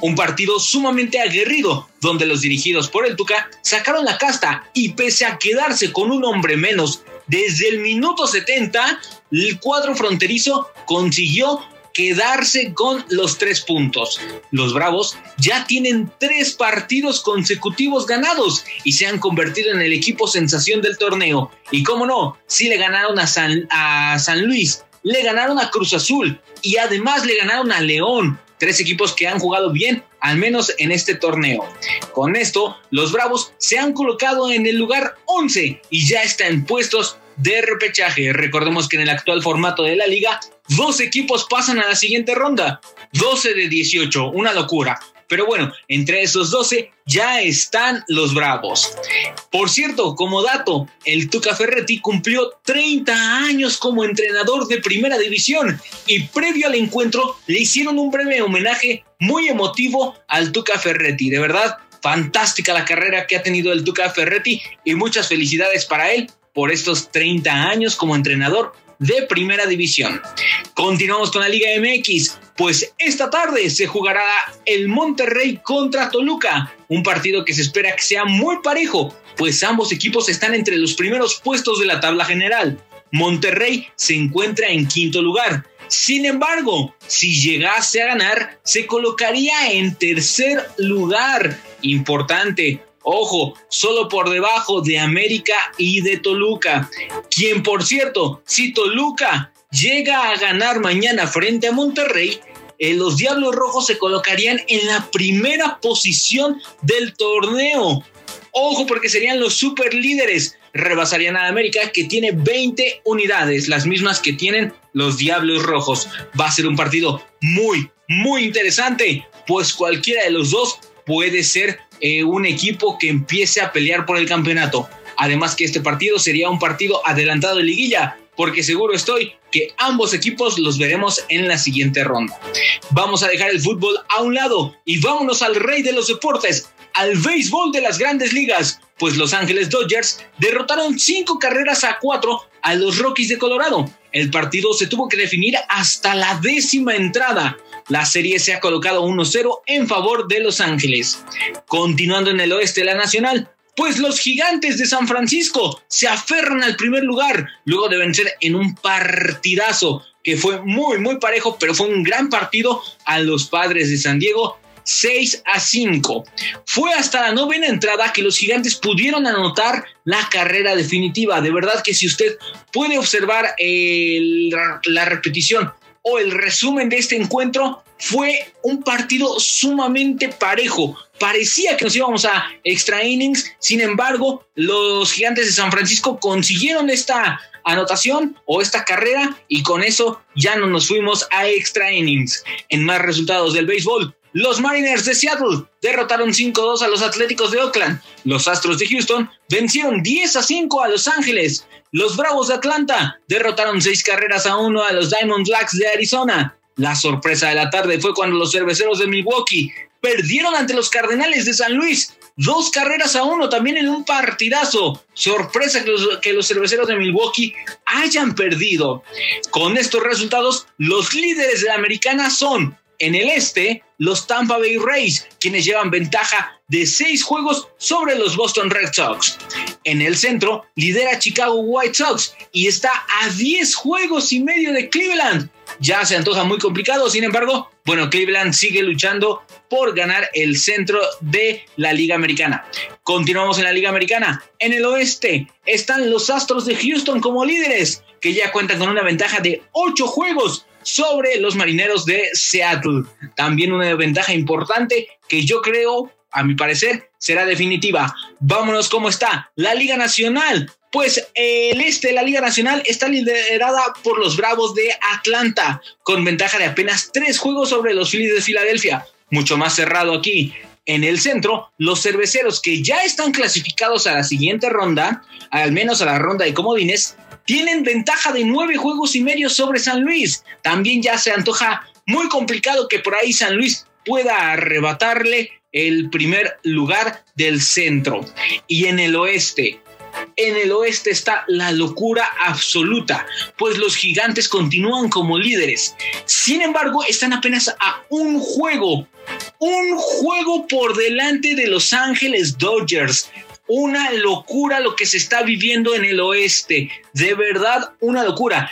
Un partido sumamente aguerrido, donde los dirigidos por el Tuca sacaron la casta y pese a quedarse con un hombre menos desde el minuto 70, el cuadro fronterizo consiguió quedarse con los tres puntos. Los Bravos ya tienen tres partidos consecutivos ganados y se han convertido en el equipo sensación del torneo. Y cómo no, si le ganaron a San, a San Luis, le ganaron a Cruz Azul y además le ganaron a León. Tres equipos que han jugado bien, al menos en este torneo. Con esto, los Bravos se han colocado en el lugar 11 y ya están puestos de repechaje. Recordemos que en el actual formato de la liga, dos equipos pasan a la siguiente ronda. 12 de 18, una locura. Pero bueno, entre esos 12 ya están los Bravos. Por cierto, como dato, el Tuca Ferretti cumplió 30 años como entrenador de primera división y previo al encuentro le hicieron un breve homenaje muy emotivo al Tuca Ferretti. De verdad, fantástica la carrera que ha tenido el Tuca Ferretti y muchas felicidades para él por estos 30 años como entrenador de primera división. Continuamos con la Liga MX, pues esta tarde se jugará el Monterrey contra Toluca, un partido que se espera que sea muy parejo, pues ambos equipos están entre los primeros puestos de la tabla general. Monterrey se encuentra en quinto lugar. Sin embargo, si llegase a ganar, se colocaría en tercer lugar. Importante, Ojo, solo por debajo de América y de Toluca. Quien, por cierto, si Toluca llega a ganar mañana frente a Monterrey, eh, los Diablos Rojos se colocarían en la primera posición del torneo. Ojo porque serían los super líderes. Rebasarían a América que tiene 20 unidades, las mismas que tienen los Diablos Rojos. Va a ser un partido muy, muy interesante, pues cualquiera de los dos puede ser eh, un equipo que empiece a pelear por el campeonato. Además que este partido sería un partido adelantado de liguilla, porque seguro estoy que ambos equipos los veremos en la siguiente ronda. Vamos a dejar el fútbol a un lado y vámonos al rey de los deportes, al béisbol de las grandes ligas, pues Los Ángeles Dodgers derrotaron cinco carreras a cuatro a los Rockies de Colorado. El partido se tuvo que definir hasta la décima entrada. La serie se ha colocado 1-0 en favor de Los Ángeles. Continuando en el oeste de la Nacional, pues los gigantes de San Francisco se aferran al primer lugar luego de vencer en un partidazo que fue muy, muy parejo, pero fue un gran partido a los padres de San Diego. 6 a 5. Fue hasta la novena entrada que los gigantes pudieron anotar la carrera definitiva. De verdad que si usted puede observar la repetición o el resumen de este encuentro, fue un partido sumamente parejo. Parecía que nos íbamos a extra innings, sin embargo, los gigantes de San Francisco consiguieron esta anotación o esta carrera y con eso ya no nos fuimos a extra innings. En más resultados del béisbol, los Mariners de Seattle derrotaron 5-2 a los Atléticos de Oakland. Los Astros de Houston vencieron 10 a 5 a Los Ángeles. Los Bravos de Atlanta derrotaron 6 carreras a 1 a los Diamondbacks de Arizona. La sorpresa de la tarde fue cuando los cerveceros de Milwaukee perdieron ante los Cardenales de San Luis. Dos carreras a uno también en un partidazo. Sorpresa que los, que los cerveceros de Milwaukee hayan perdido. Con estos resultados, los líderes de la americana son en el este, los Tampa Bay Rays, quienes llevan ventaja de seis juegos sobre los Boston Red Sox. En el centro, lidera Chicago White Sox y está a 10 juegos y medio de Cleveland. Ya se antoja muy complicado, sin embargo, bueno, Cleveland sigue luchando por ganar el centro de la Liga Americana. Continuamos en la Liga Americana. En el oeste están los Astros de Houston como líderes, que ya cuentan con una ventaja de 8 juegos sobre los marineros de Seattle. También una ventaja importante que yo creo, a mi parecer, será definitiva. Vámonos cómo está la Liga Nacional. Pues el este de la Liga Nacional está liderada por los Bravos de Atlanta, con ventaja de apenas tres juegos sobre los Phillies de Filadelfia. Mucho más cerrado aquí. En el centro, los cerveceros que ya están clasificados a la siguiente ronda, al menos a la ronda de comodines, tienen ventaja de nueve juegos y medio sobre San Luis. También ya se antoja muy complicado que por ahí San Luis pueda arrebatarle el primer lugar del centro. Y en el oeste, en el oeste está la locura absoluta, pues los gigantes continúan como líderes. Sin embargo, están apenas a un juego, un juego por delante de Los Ángeles Dodgers. Una locura lo que se está viviendo en el oeste. De verdad, una locura.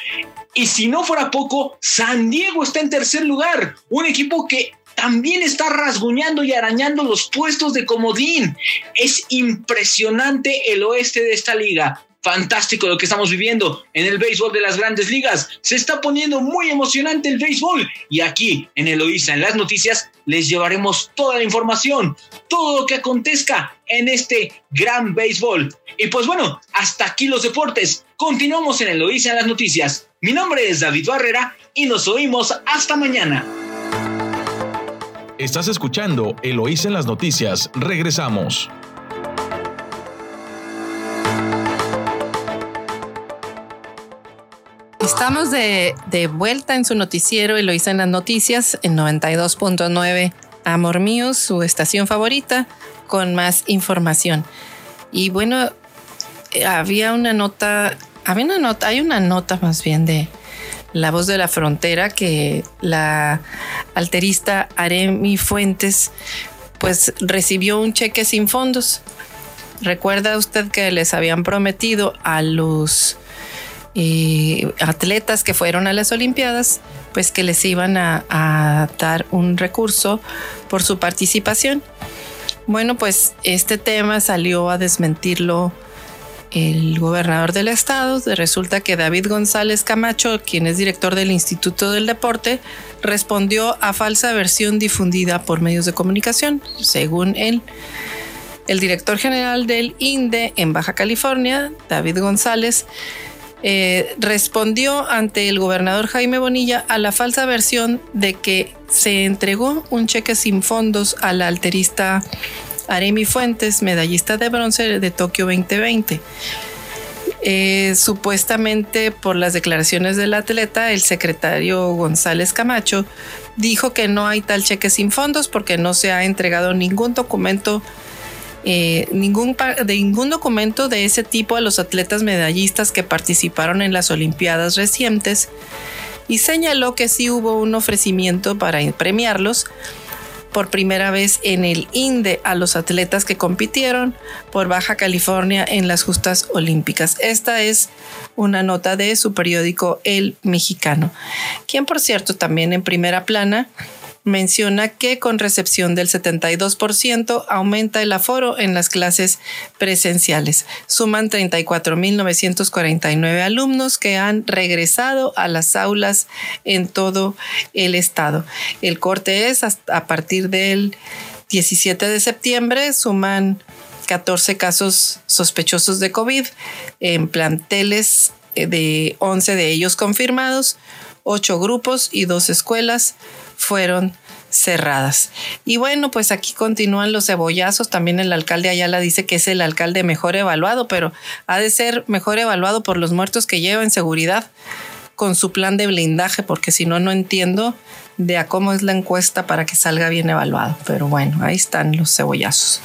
Y si no fuera poco, San Diego está en tercer lugar. Un equipo que también está rasguñando y arañando los puestos de comodín. Es impresionante el oeste de esta liga. Fantástico lo que estamos viviendo en el béisbol de las grandes ligas. Se está poniendo muy emocionante el béisbol. Y aquí en Eloísa, en las noticias, les llevaremos toda la información, todo lo que acontezca en este gran béisbol. Y pues bueno, hasta aquí los deportes. Continuamos en Eloísa en las noticias. Mi nombre es David Barrera y nos oímos hasta mañana. Estás escuchando Eloís en las noticias. Regresamos. Estamos de, vuelta en su noticiero Eloísa en las noticias en 92.9 Amor Mío, su estación favorita, con más información. Y bueno, eh, había una nota, había una nota, hay una nota más bien de La Voz de la Frontera que la alterista Aremi Fuentes pues recibió un cheque sin fondos. Recuerda usted que les habían prometido a los atletas que fueron a las Olimpiadas, pues que les iban a, dar un recurso por su participación. Bueno, pues este tema salió a desmentirlo el gobernador del estado. Resulta que David González Camacho, quien es director del Instituto del Deporte, respondió a falsa versión difundida por medios de comunicación. Según él, el director general del INDE en Baja California, David González, eh, respondió ante el gobernador Jaime Bonilla a la falsa versión de que se entregó un cheque sin fondos a la alterista Aremi Fuentes, medallista de bronce de Tokio 2020. Eh, supuestamente por las declaraciones del atleta, el secretario González Camacho dijo que no hay tal cheque sin fondos porque no se ha entregado ningún documento eh, ningún, de ningún documento de ese tipo a los atletas medallistas que participaron en las Olimpiadas recientes y señaló que sí hubo un ofrecimiento para premiarlos por primera vez en el INDE a los atletas que compitieron por Baja California en las justas olímpicas. Esta es una nota de su periódico El Mexicano, quien por cierto también en primera plana menciona que con recepción del 72% aumenta el aforo en las clases presenciales. Suman 34.949 alumnos que han regresado a las aulas en todo el estado. El corte es a partir del 17 de septiembre, suman 14 casos sospechosos de COVID en planteles eh, de 11 de ellos confirmados, 8 grupos y 2 escuelas fueron cerradas. Y bueno, pues aquí continúan los cebollazos. También el alcalde Ayala dice que es el alcalde mejor evaluado, pero ha de ser mejor evaluado por los muertos que lleva en seguridad con su plan de blindaje, porque si no, no entiendo de a cómo es la encuesta para que salga bien evaluado. Pero bueno, ahí están los cebollazos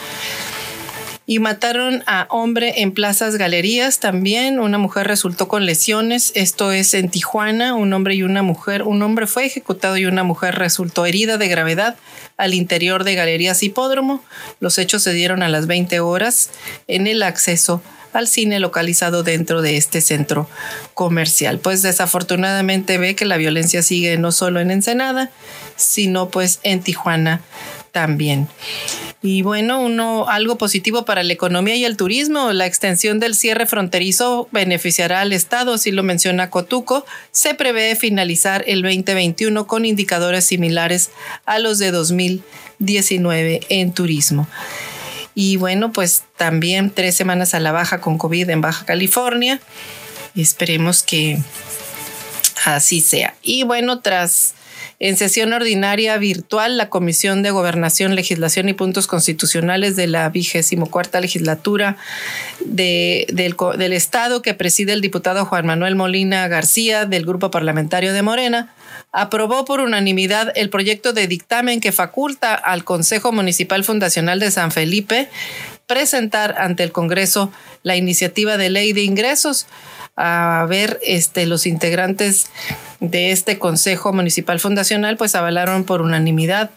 y mataron a hombre en plazas galerías también. Una mujer resultó con lesiones. Esto es en Tijuana. Un hombre y una mujer. Un hombre fue ejecutado y una mujer resultó herida de gravedad al interior de Galerías Hipódromo. Los hechos se dieron a las 20 horas en el acceso al cine localizado dentro de este centro comercial. Pues desafortunadamente ve que la violencia sigue no solo en Ensenada, sino pues en Tijuana también. Y bueno, uno, algo positivo para la economía y el turismo, la extensión del cierre fronterizo beneficiará al Estado, así lo menciona Cotuco. Se prevé finalizar el 2021 con indicadores similares a los de 2019 en turismo. Y bueno, pues también tres semanas a la baja con COVID en Baja California. Esperemos que así sea. Y bueno, tras en sesión ordinaria virtual, la Comisión de Gobernación, Legislación y Puntos Constitucionales de la vigésimo cuarta legislatura del, del Estado que preside el diputado Juan Manuel Molina García del Grupo Parlamentario de Morena, aprobó por unanimidad el proyecto de dictamen que faculta al Consejo Municipal Fundacional de San Felipe presentar ante el Congreso la iniciativa de ley de ingresos a ver este, los integrantes de este Consejo Municipal Fundacional, pues avalaron por unanimidad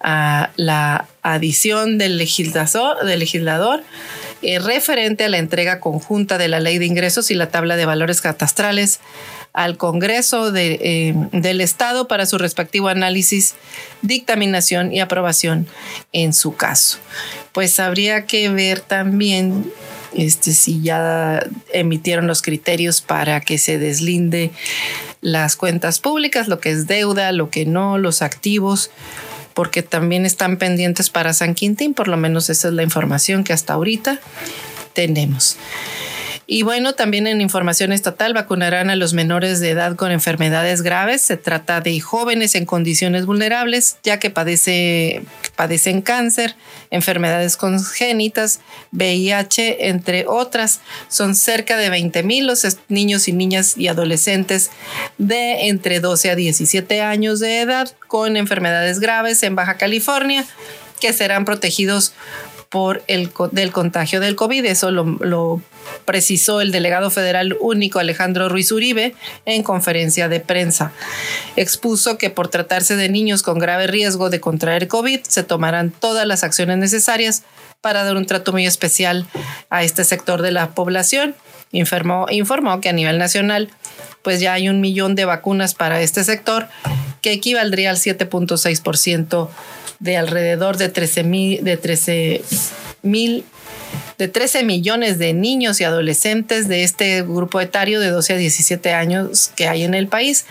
la adición del legislador, del legislador eh, referente a la entrega conjunta de la ley de ingresos y la tabla de valores catastrales al Congreso de, eh, del Estado para su respectivo análisis, dictaminación y aprobación en su caso. Pues habría que ver también este, si ya emitieron los criterios para que se deslinde las cuentas públicas, lo que es deuda, lo que no, los activos, porque también están pendientes para San Quintín, por lo menos esa es la información que hasta ahorita tenemos. Y bueno, también en información estatal vacunarán a los menores de edad con enfermedades graves. Se trata de jóvenes en condiciones vulnerables, ya que padece, padecen cáncer, enfermedades congénitas, VIH, entre otras. Son cerca de 20 mil los niños y niñas y adolescentes de entre 12 a 17 años de edad con enfermedades graves en Baja California que serán protegidos por el del contagio del COVID. Eso lo, precisó el delegado federal único Alejandro Ruiz Uribe en conferencia de prensa. Expuso que por tratarse de niños con grave riesgo de contraer COVID, se tomarán todas las acciones necesarias para dar un trato muy especial a este sector de la población. Informó, informó que a nivel nacional pues ya hay un millón de vacunas para este sector que equivaldría al 7.6% de alrededor de 13 mil, de 13 mil de 13 millones de niños y adolescentes de este grupo etario de 12 a 17 años que hay en el país.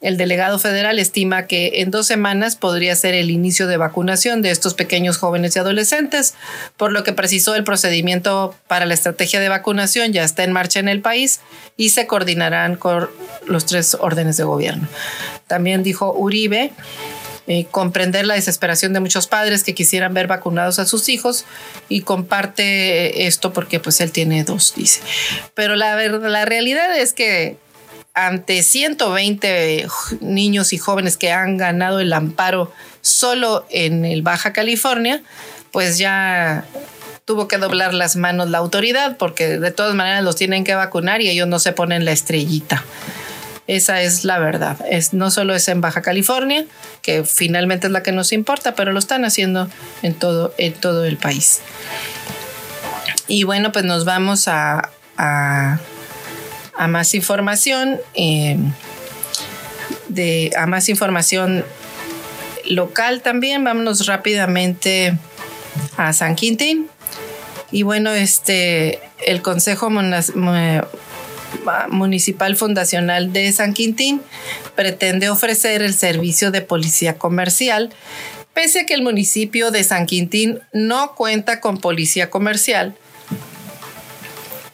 El delegado federal estima que en dos semanas podría ser el inicio de vacunación de estos pequeños jóvenes y adolescentes, por lo que precisó el procedimiento para la estrategia de vacunación ya está en marcha en el país y se coordinarán con los tres órdenes de gobierno. También dijo Uribe eh, comprender la desesperación de muchos padres que quisieran ver vacunados a sus hijos y comparte esto porque pues él tiene dos, dice. Pero la, la realidad es que ante 120 niños y jóvenes que han ganado el amparo solo en el Baja California, pues ya tuvo que doblar las manos la autoridad porque de todas maneras los tienen que vacunar y ellos no se ponen la estrellita. Esa es la verdad. Es, no solo es en Baja California, que finalmente es la que nos importa, pero lo están haciendo en todo, en todo el país. Y bueno, pues nos vamos a, a, más información. Eh, de, a más información local también. Vámonos rápidamente a San Quintín. Y bueno, este, el Consejo Municipal Fundacional de San Quintín pretende ofrecer el servicio de policía comercial, pese a que el municipio de San Quintín no cuenta con policía comercial.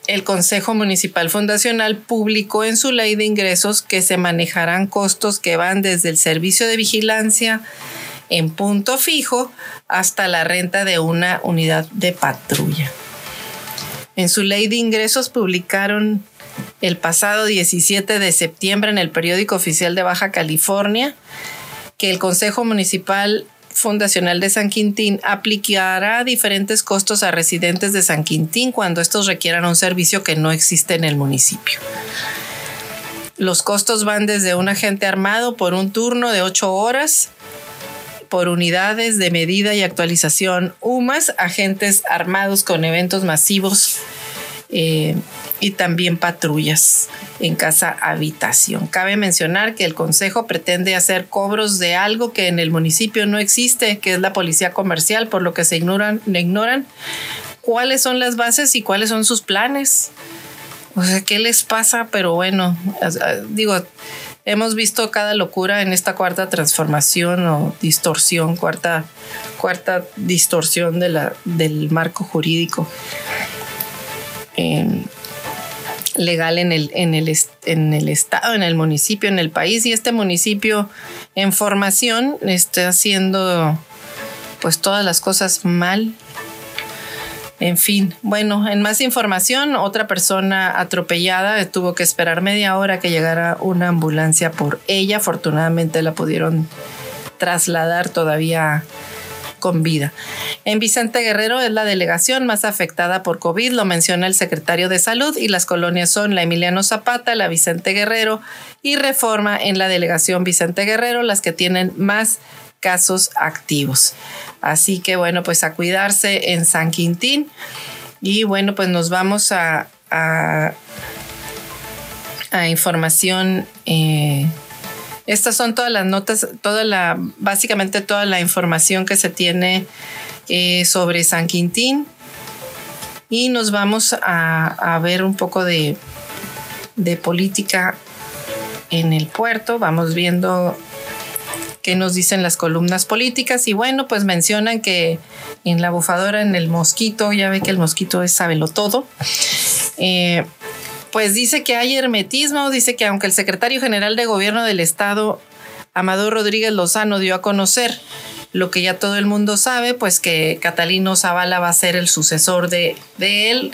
El Consejo Municipal Fundacional publicó en su ley de ingresos que se manejarán costos que van desde el servicio de vigilancia en punto fijo hasta la renta de una unidad de patrulla. En su ley de ingresos publicaron el pasado 17 de septiembre en el periódico oficial de Baja California que el Consejo Municipal Fundacional de San Quintín aplicará diferentes costos a residentes de San Quintín cuando estos requieran un servicio que no existe en el municipio. Los costos van desde un agente armado por un turno de ocho horas por unidades de medida y actualización UMAS, agentes armados con eventos masivos eh, y también patrullas en casa habitación. Cabe mencionar que el Consejo pretende hacer cobros de algo que en el municipio no existe, que es la policía comercial, por lo que se ignoran, ignoran cuáles son las bases y cuáles son sus planes. O sea, ¿qué les pasa? Pero bueno, digo, hemos visto cada locura en esta cuarta transformación o distorsión, cuarta, cuarta distorsión de la, del marco jurídico legal en el, en, el, en el estado, en el municipio, en el país. Y este municipio en formación está haciendo pues todas las cosas mal. En fin, bueno, en más información, otra persona atropellada tuvo que esperar media hora que llegara una ambulancia por ella. Afortunadamente la pudieron trasladar todavía con vida. En Vicente Guerrero es la delegación más afectada por COVID, lo menciona el secretario de Salud, y las colonias son la Emiliano Zapata, la Vicente Guerrero y Reforma en la delegación Vicente Guerrero, las que tienen más casos activos. Así que bueno, pues a cuidarse en San Quintín. Y bueno, pues nos vamos a, a, información. Eh, estas son todas las notas, toda la, básicamente toda la información que se tiene eh, sobre San Quintín. Y nos vamos a, ver un poco de, de política en el puerto. Vamos viendo qué nos dicen las columnas políticas. Y bueno, pues mencionan que en la bufadora, en el mosquito, ya ve que el mosquito es sabelo todo. Eh, pues dice que hay hermetismo, dice que aunque el secretario general de gobierno del estado, Amador Rodríguez Lozano, dio a conocer lo que ya todo el mundo sabe, pues que Catalino Zavala va a ser el sucesor de, él,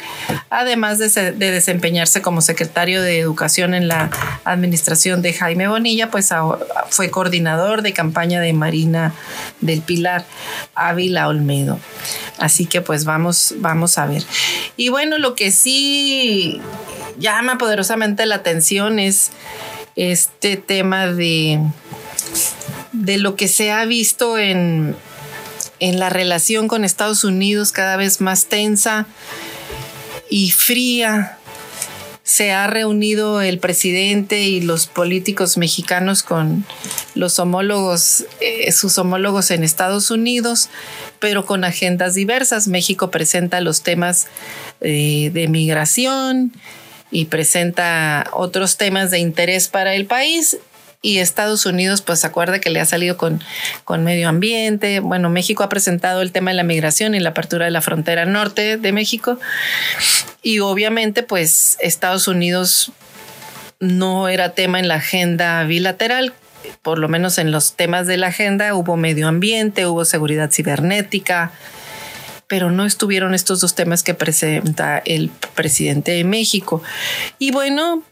además de, desempeñarse como secretario de Educación en la administración de Jaime Bonilla, pues fue coordinador de campaña de Marina del Pilar Ávila Olmedo. Así que pues vamos, vamos a ver. Y bueno, lo que sí llama poderosamente la atención es este tema de de lo que se ha visto en, en la relación con Estados Unidos cada vez más tensa y fría. Se ha reunido el presidente y los políticos mexicanos con los homólogos, eh, sus homólogos en Estados Unidos, pero con agendas diversas. México presenta los temas eh, de migración y presenta otros temas de interés para el país y Estados Unidos, pues acuerda que le ha salido con, con medio ambiente. Bueno, México ha presentado el tema de la migración y la apertura de la frontera norte de México. Y obviamente, pues Estados Unidos no era tema en la agenda bilateral, por lo menos en los temas de la agenda hubo medio ambiente, hubo seguridad cibernética, pero no estuvieron estos dos temas que presenta el presidente de México. Y bueno,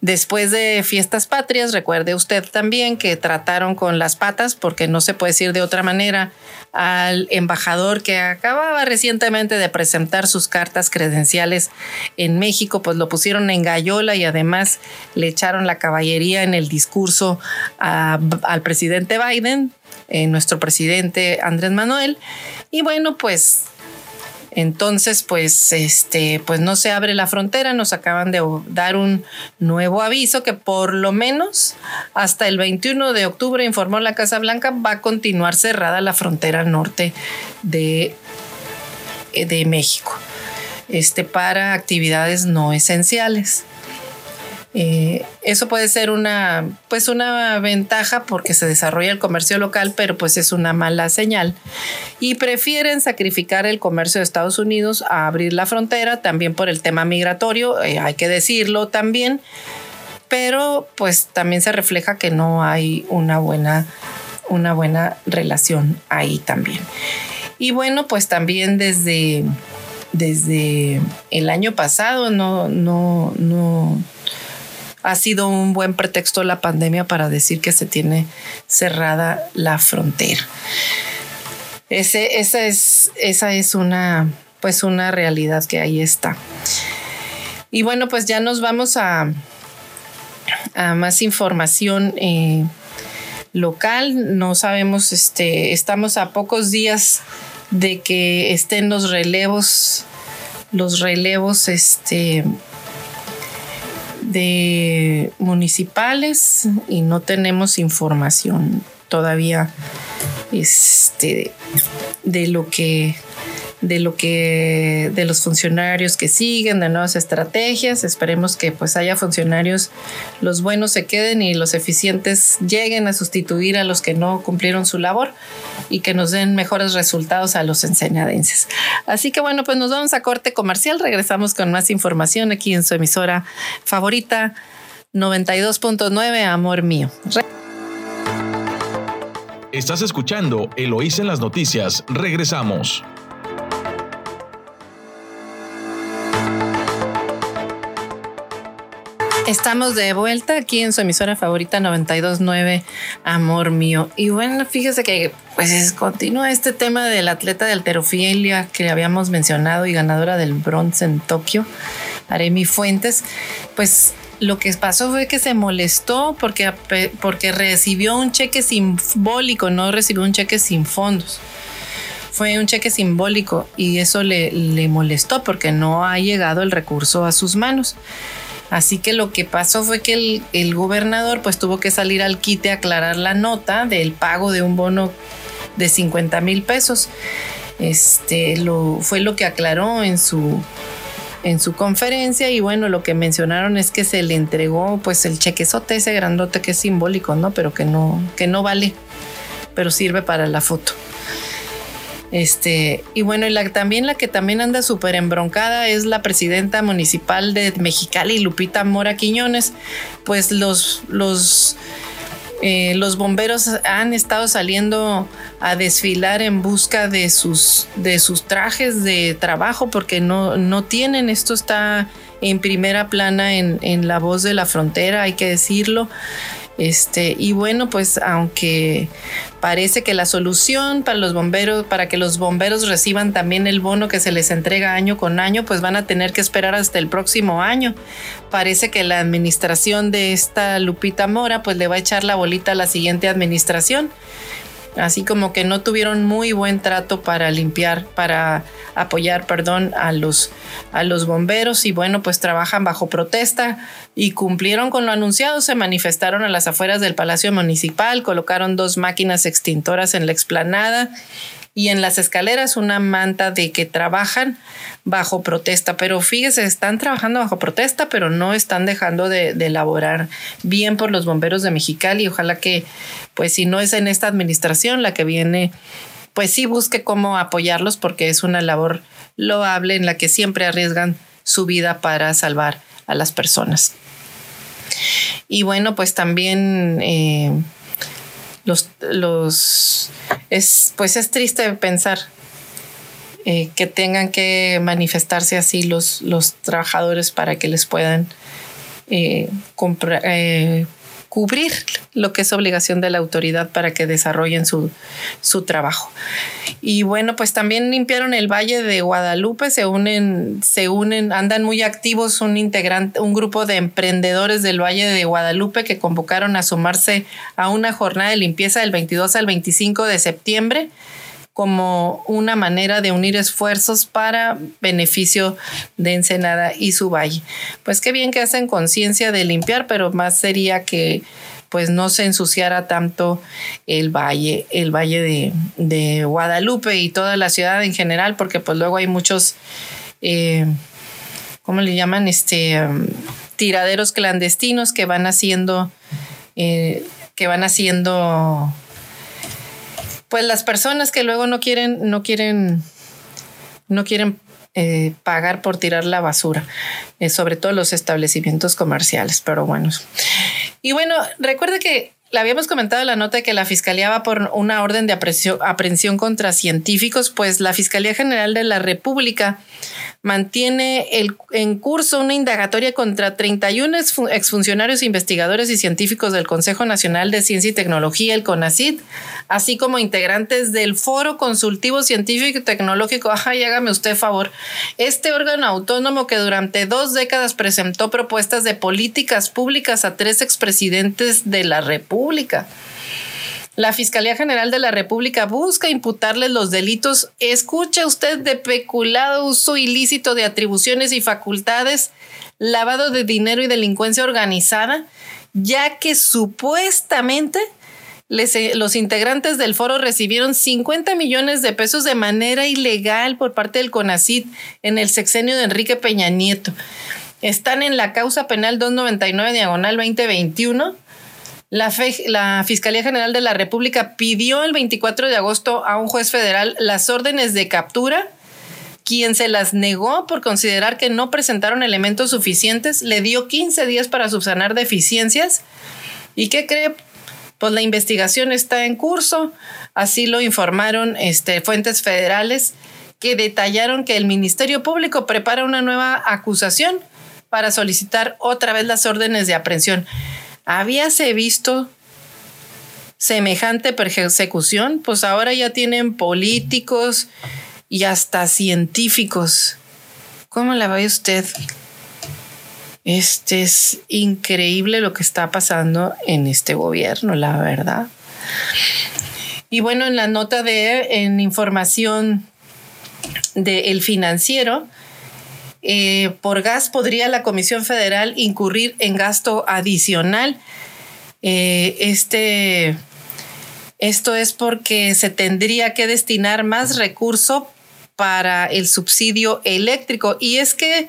Después de fiestas patrias, recuerde usted también que trataron con las patas, porque no se puede decir de otra manera, al embajador que acababa recientemente de presentar sus cartas credenciales en México, pues lo pusieron en gallola y además le echaron la caballería en el discurso al presidente Biden, eh, nuestro presidente Andrés Manuel. Y bueno, pues entonces, pues, este, pues no se abre la frontera. Nos acaban de dar un nuevo aviso que por lo menos hasta el 21 de octubre, informó la Casa Blanca, va a continuar cerrada la frontera norte de, de México. Este, para actividades no esenciales. Eh, eso puede ser una, pues una ventaja porque se desarrolla el comercio local, pero pues es una mala señal. Y prefieren sacrificar el comercio de Estados Unidos a abrir la frontera, también por el tema migratorio, eh, hay que decirlo también, pero pues también se refleja que no hay una buena, una buena relación ahí también. Y bueno, pues también desde, desde el año pasado no, no, no ha sido un buen pretexto la pandemia para decir que se tiene cerrada la frontera. Esa, es, esa es una, pues una realidad que ahí está. Y bueno, pues ya nos vamos a, a más información eh, local. No sabemos, este, estamos a pocos días de que estén los relevos, los relevos, este, de municipales y no tenemos información todavía este, de lo que de lo que de los funcionarios que siguen de nuevas estrategias esperemos que pues haya funcionarios los buenos se queden y los eficientes lleguen a sustituir a los que no cumplieron su labor y que nos den mejores resultados a los enseñadenses así que bueno pues nos vamos a corte comercial regresamos con más información aquí en su emisora favorita 92.9 amor mío Estás escuchando Eloís en las noticias. Regresamos. Estamos de vuelta aquí en su emisora favorita 929 Amor Mío. Y bueno, fíjese que pues continúa este tema del atleta de alterofilia que habíamos mencionado y ganadora del bronce en Tokio, Aremi Fuentes. Pues lo que pasó fue que se molestó porque, porque recibió un cheque simbólico, no recibió un cheque sin fondos fue un cheque simbólico y eso le, le, molestó porque no ha llegado el recurso a sus manos. Así que lo que pasó fue que el, gobernador pues tuvo que salir al quite a aclarar la nota del pago de un bono de 50 mil pesos. Este fue lo que aclaró en su, en su conferencia y bueno, lo que mencionaron es que se le entregó pues el chequezote ese grandote que es simbólico, ¿no? Pero que no, que no vale, pero sirve para la foto. Este, y bueno, y la, también la que también anda súper embroncada es la presidenta municipal de Mexicali, Lupita Mora Quiñones. Pues los, los, eh, los bomberos han estado saliendo a desfilar en busca de sus, de sus trajes de trabajo porque no, no tienen. Esto está en primera plana en, en La Voz de la Frontera, hay que decirlo. Este, y bueno, pues aunque parece que la solución para los bomberos, para que los bomberos reciban también el bono que se les entrega año con año, pues van a tener que esperar hasta el próximo año. Parece que la administración de esta Lupita Mora pues le va a echar la bolita a la siguiente administración así como que no tuvieron muy buen trato para limpiar, para apoyar, perdón, a los, a los bomberos. Y bueno, pues trabajan bajo protesta y cumplieron con lo anunciado, se manifestaron a las afueras del Palacio Municipal, colocaron dos máquinas extintoras en la explanada y en las escaleras una manta de que trabajan bajo protesta. Pero fíjese, están trabajando bajo protesta, pero no están dejando de, de elaborar bien por los bomberos de Mexicali. Ojalá que, pues si no es en esta administración la que viene, pues sí busque cómo apoyarlos porque es una labor loable en la que siempre arriesgan su vida para salvar a las personas. Y bueno, pues también... Eh, los, los es, pues es triste pensar eh, que tengan que manifestarse así los, los trabajadores para que les puedan eh, comprar, eh, cubrir lo que es obligación de la autoridad para que desarrollen su, su trabajo. Y bueno, pues también limpiaron el Valle de Guadalupe, se unen, se unen, andan muy activos un integrante, un grupo de emprendedores del Valle de Guadalupe que convocaron a sumarse a una jornada de limpieza del 22 al 25 de septiembre como una manera de unir esfuerzos para beneficio de Ensenada y su valle. Pues qué bien que hacen conciencia de limpiar, pero más sería que pues no se ensuciara tanto el valle, el valle de, Guadalupe y toda la ciudad en general, porque pues luego hay muchos, eh, ¿cómo le llaman? Este, um, tiraderos clandestinos que van haciendo, eh, que van haciendo pues las personas que luego no quieren, no quieren, no quieren eh, pagar por tirar la basura, eh, sobre todo los establecimientos comerciales, pero bueno. Y bueno, recuerde que le habíamos comentado la nota de que la Fiscalía va por una orden de aprehensión contra científicos, pues la Fiscalía General de la República mantiene el, en curso una indagatoria contra 31 exfuncionarios, investigadores y científicos del Consejo Nacional de Ciencia y Tecnología, el CONACID, así como integrantes del Foro Consultivo Científico y Tecnológico. Ajá, y hágame usted favor. Este órgano autónomo que durante dos décadas presentó propuestas de políticas públicas a tres expresidentes de la República. La Fiscalía General de la República busca imputarles los delitos, escucha usted, de peculado, uso ilícito de atribuciones y facultades, lavado de dinero y delincuencia organizada, ya que supuestamente eh, los integrantes del foro recibieron 50 millones de pesos de manera ilegal por parte del CONACID en el sexenio de Enrique Peña Nieto. Están en la causa penal 299 diagonal 2021 la, Fiscalía General de la República pidió el 24 de agosto a un juez federal las órdenes de captura, quien se las negó por considerar que no presentaron elementos suficientes, le dio 15 días para subsanar deficiencias. ¿Y qué cree? Pues la investigación está en curso, así lo informaron este, fuentes federales que detallaron que el Ministerio Público prepara una nueva acusación para solicitar otra vez las órdenes de aprehensión. ¿Habíase visto semejante persecución? Pues ahora ya tienen políticos y hasta científicos. ¿Cómo la ve usted? Este es increíble lo que está pasando en este gobierno, la verdad. Y bueno, en la nota de en información del Financiero, eh, por gas podría la Comisión Federal incurrir en gasto adicional. Eh, este, esto es porque se tendría que destinar más recurso para el subsidio eléctrico. Y es que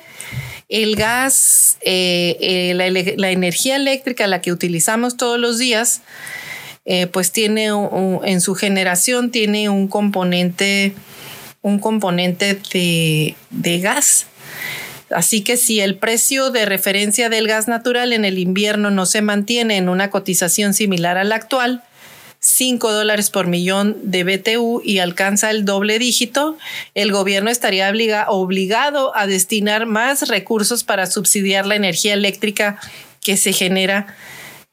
el gas, eh, la, energía eléctrica, la que utilizamos todos los días, pues tiene en su generación tiene un componente, un componente de gas. Así que si el precio de referencia del gas natural en el invierno no se mantiene en una cotización similar a la actual, 5 dólares por millón de BTU y alcanza el doble dígito, el gobierno estaría obligado a destinar más recursos para subsidiar la energía eléctrica que se genera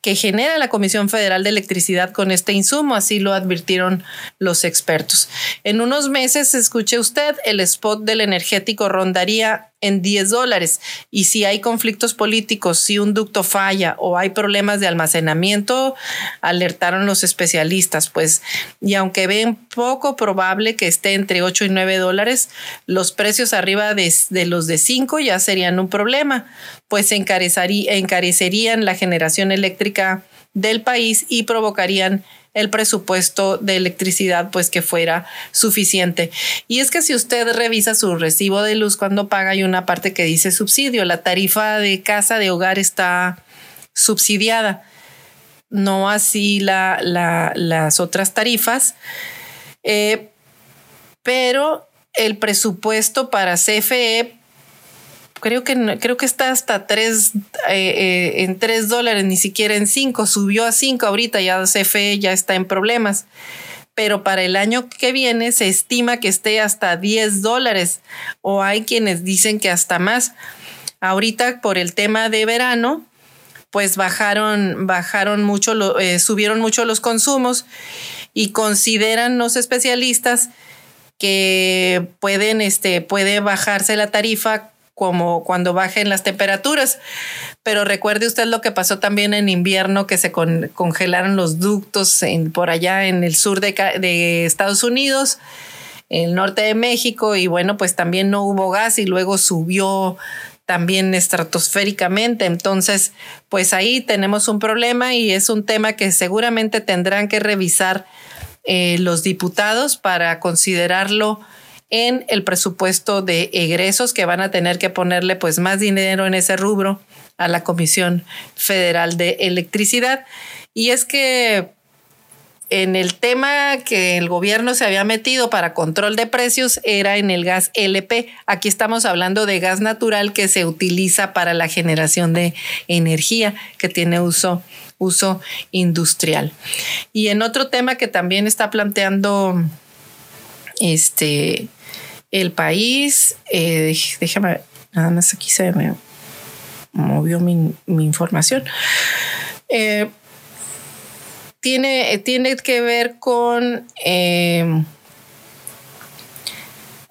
que genera la Comisión Federal de Electricidad con este insumo, así lo advirtieron los expertos. En unos meses, escuche usted, el spot del energético rondaría en 10 dólares. Y si hay conflictos políticos, si un ducto falla o hay problemas de almacenamiento, alertaron los especialistas, pues, y aunque ven poco probable que esté entre 8 y 9 dólares, los precios arriba de, los de 5 ya serían un problema, pues encarecerían la generación eléctrica del país y provocarían el presupuesto de electricidad pues que fuera suficiente. Y es que si usted revisa su recibo de luz cuando paga hay una parte que dice subsidio, la tarifa de casa de hogar está subsidiada, no así la, las otras tarifas, eh, pero el presupuesto para CFE creo que creo que está hasta tres eh, eh, en tres dólares, ni siquiera en cinco, subió a cinco ahorita, ya CFE ya está en problemas. Pero para el año que viene se estima que esté hasta 10 dólares o hay quienes dicen que hasta más. Ahorita por el tema de verano, pues bajaron, bajaron mucho, eh, subieron mucho los consumos y consideran los especialistas que pueden, este, puede bajarse la tarifa como cuando bajen las temperaturas. Pero recuerde usted lo que pasó también en invierno, que se congelaron los ductos por allá en el sur de, de Estados Unidos, el norte de México, y bueno, pues también no hubo gas y luego subió también estratosféricamente. Entonces, pues ahí tenemos un problema y es un tema que seguramente tendrán que revisar eh, los diputados para considerarlo en el presupuesto de egresos que van a tener que ponerle pues más dinero en ese rubro a la Comisión Federal de Electricidad. Y es que en el tema que el gobierno se había metido para control de precios era en el gas LP. Aquí estamos hablando de gas natural que se utiliza para la generación de energía, que tiene uso, uso industrial. Y en otro tema que también está planteando este el país, eh, déjame, nada más aquí se me movió mi, información. Eh, tiene, tiene que ver con eh,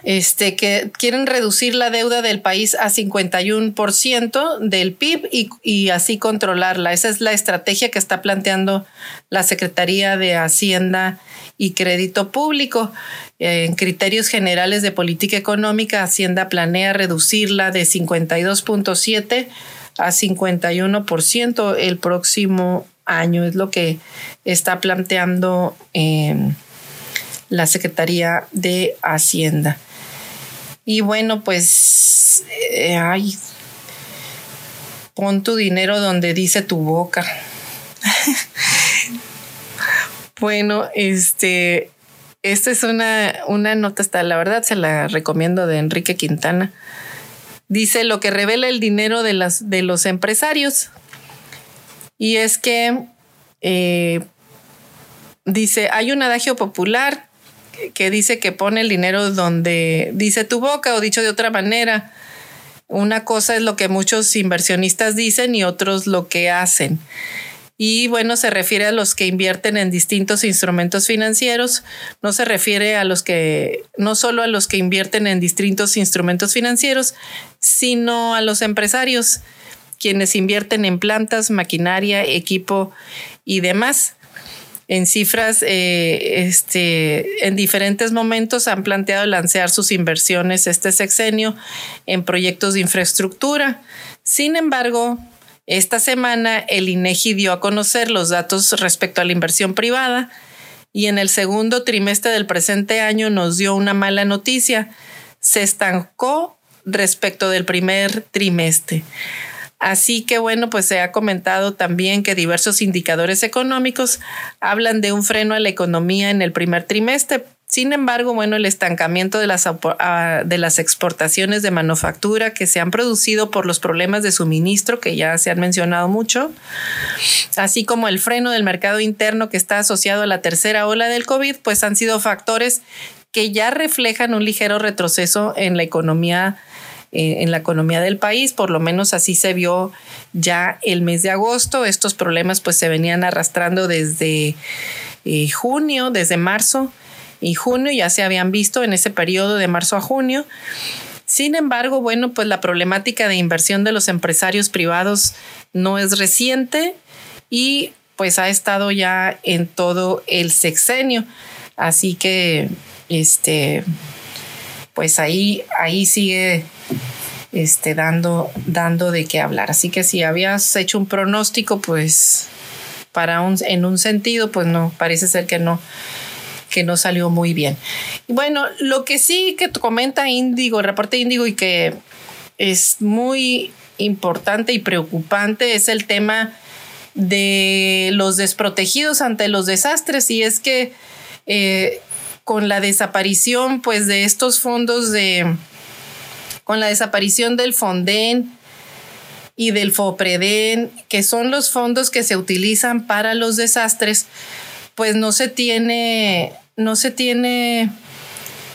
este, que quieren reducir la deuda del país a 51% del PIB y, y, así controlarla. Esa es la estrategia que está planteando la Secretaría de Hacienda y Crédito Público. En criterios generales de política económica, Hacienda planea reducirla de 52.7 a 51% el próximo año. Es lo que está planteando eh, la Secretaría de Hacienda. Y bueno, pues, eh, ay, pon tu dinero donde dice tu boca. bueno, este, esta es una, una nota, hasta la verdad se la recomiendo de Enrique Quintana. Dice lo que revela el dinero de, las, de los empresarios. Y es que eh, dice, hay un adagio popular que dice que pone el dinero donde dice tu boca o dicho de otra manera. Una cosa es lo que muchos inversionistas dicen y otros lo que hacen. Y bueno, se refiere a los que invierten en distintos instrumentos financieros, no se refiere a los que, no solo a los que invierten en distintos instrumentos financieros, sino a los empresarios, quienes invierten en plantas, maquinaria, equipo y demás en cifras, eh, este, en diferentes momentos han planteado lanzar sus inversiones este sexenio en proyectos de infraestructura. Sin embargo, esta semana el INEGI dio a conocer los datos respecto a la inversión privada y en el segundo trimestre del presente año nos dio una mala noticia. Se estancó respecto del primer trimestre. Así que bueno, pues se ha comentado también que diversos indicadores económicos hablan de un freno a la economía en el primer trimestre, sin embargo, bueno, el estancamiento de las, ah, de las exportaciones de manufactura que se han producido por los problemas de suministro que ya se han mencionado mucho, así como el freno del mercado interno que está asociado a la tercera ola del COVID, pues han sido factores que ya reflejan un ligero retroceso en la economía eh, en la economía del país, por lo menos así se vio ya el mes de agosto. Estos problemas pues se venían arrastrando desde eh, junio, desde marzo y junio, ya se habían visto en ese periodo de marzo a junio. Sin embargo, bueno, pues la problemática de inversión de los empresarios privados no es reciente y pues ha estado ya en todo el sexenio. Así que, este, pues ahí, ahí sigue este, dando, dando de qué hablar. Así que si habías hecho un pronóstico, pues para un, en un sentido, pues no, parece ser que no, que no salió muy bien. Bueno, lo que sí que comenta Índigo, el reporte Índigo y que es muy importante y preocupante es el tema de los desprotegidos ante los desastres y es que eh, con la desaparición pues de estos fondos de con la desaparición del Fonden y del FOPREDEN, que son los fondos que se utilizan para los desastres, pues no se tiene, no se tiene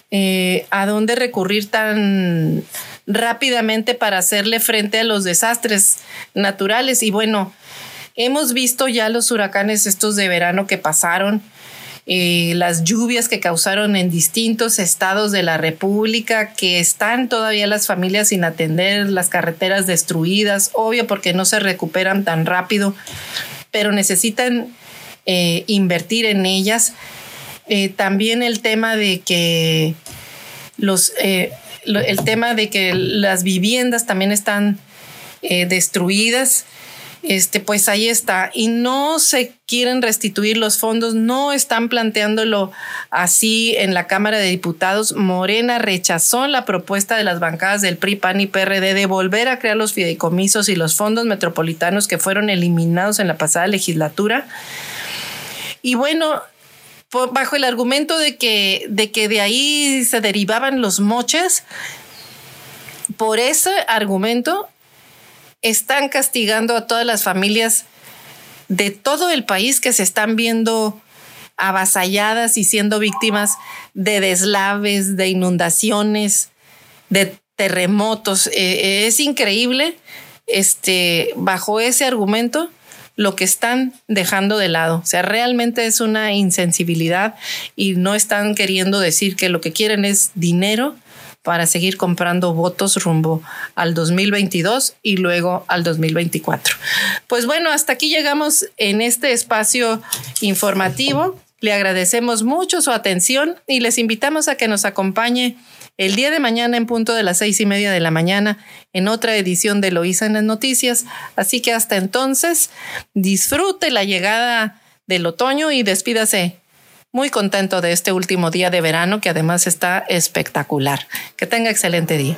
eh, a dónde recurrir tan rápidamente para hacerle frente a los desastres naturales. Y bueno, hemos visto ya los huracanes estos de verano que pasaron, eh, las lluvias que causaron en distintos estados de la República, que están todavía las familias sin atender, las carreteras destruidas, obvio porque no se recuperan tan rápido, pero necesitan eh, invertir en ellas. Eh, también el tema de que los eh, el tema de que las viviendas también están destruidas este, pues ahí está. Y no se quieren restituir los fondos, no están planteándolo así en la Cámara de Diputados. Morena rechazó la propuesta de las bancadas del PRI, PAN y PRD de volver a crear los fideicomisos y los fondos metropolitanos que fueron eliminados en la pasada legislatura. Y bueno, bajo el argumento de que, de que de ahí se derivaban los moches, por ese argumento están castigando a todas las familias de todo el país que se están viendo avasalladas y siendo víctimas de deslaves, de inundaciones, de terremotos. Eh, eh, es increíble, este, bajo ese argumento, lo que están dejando de lado. O sea, realmente es una insensibilidad y no están queriendo decir que lo que quieren es dinero para seguir comprando votos rumbo al 2022 y luego al 2024. Pues bueno, hasta aquí llegamos en este espacio informativo. Le agradecemos mucho su atención y les invitamos a que nos acompañe el día de mañana en punto de las seis y media de la mañana en otra edición de Loíza en las Noticias. Así que hasta entonces, disfrute la llegada del otoño y despídase muy contento de este último día de verano que además está espectacular. Que tenga excelente día.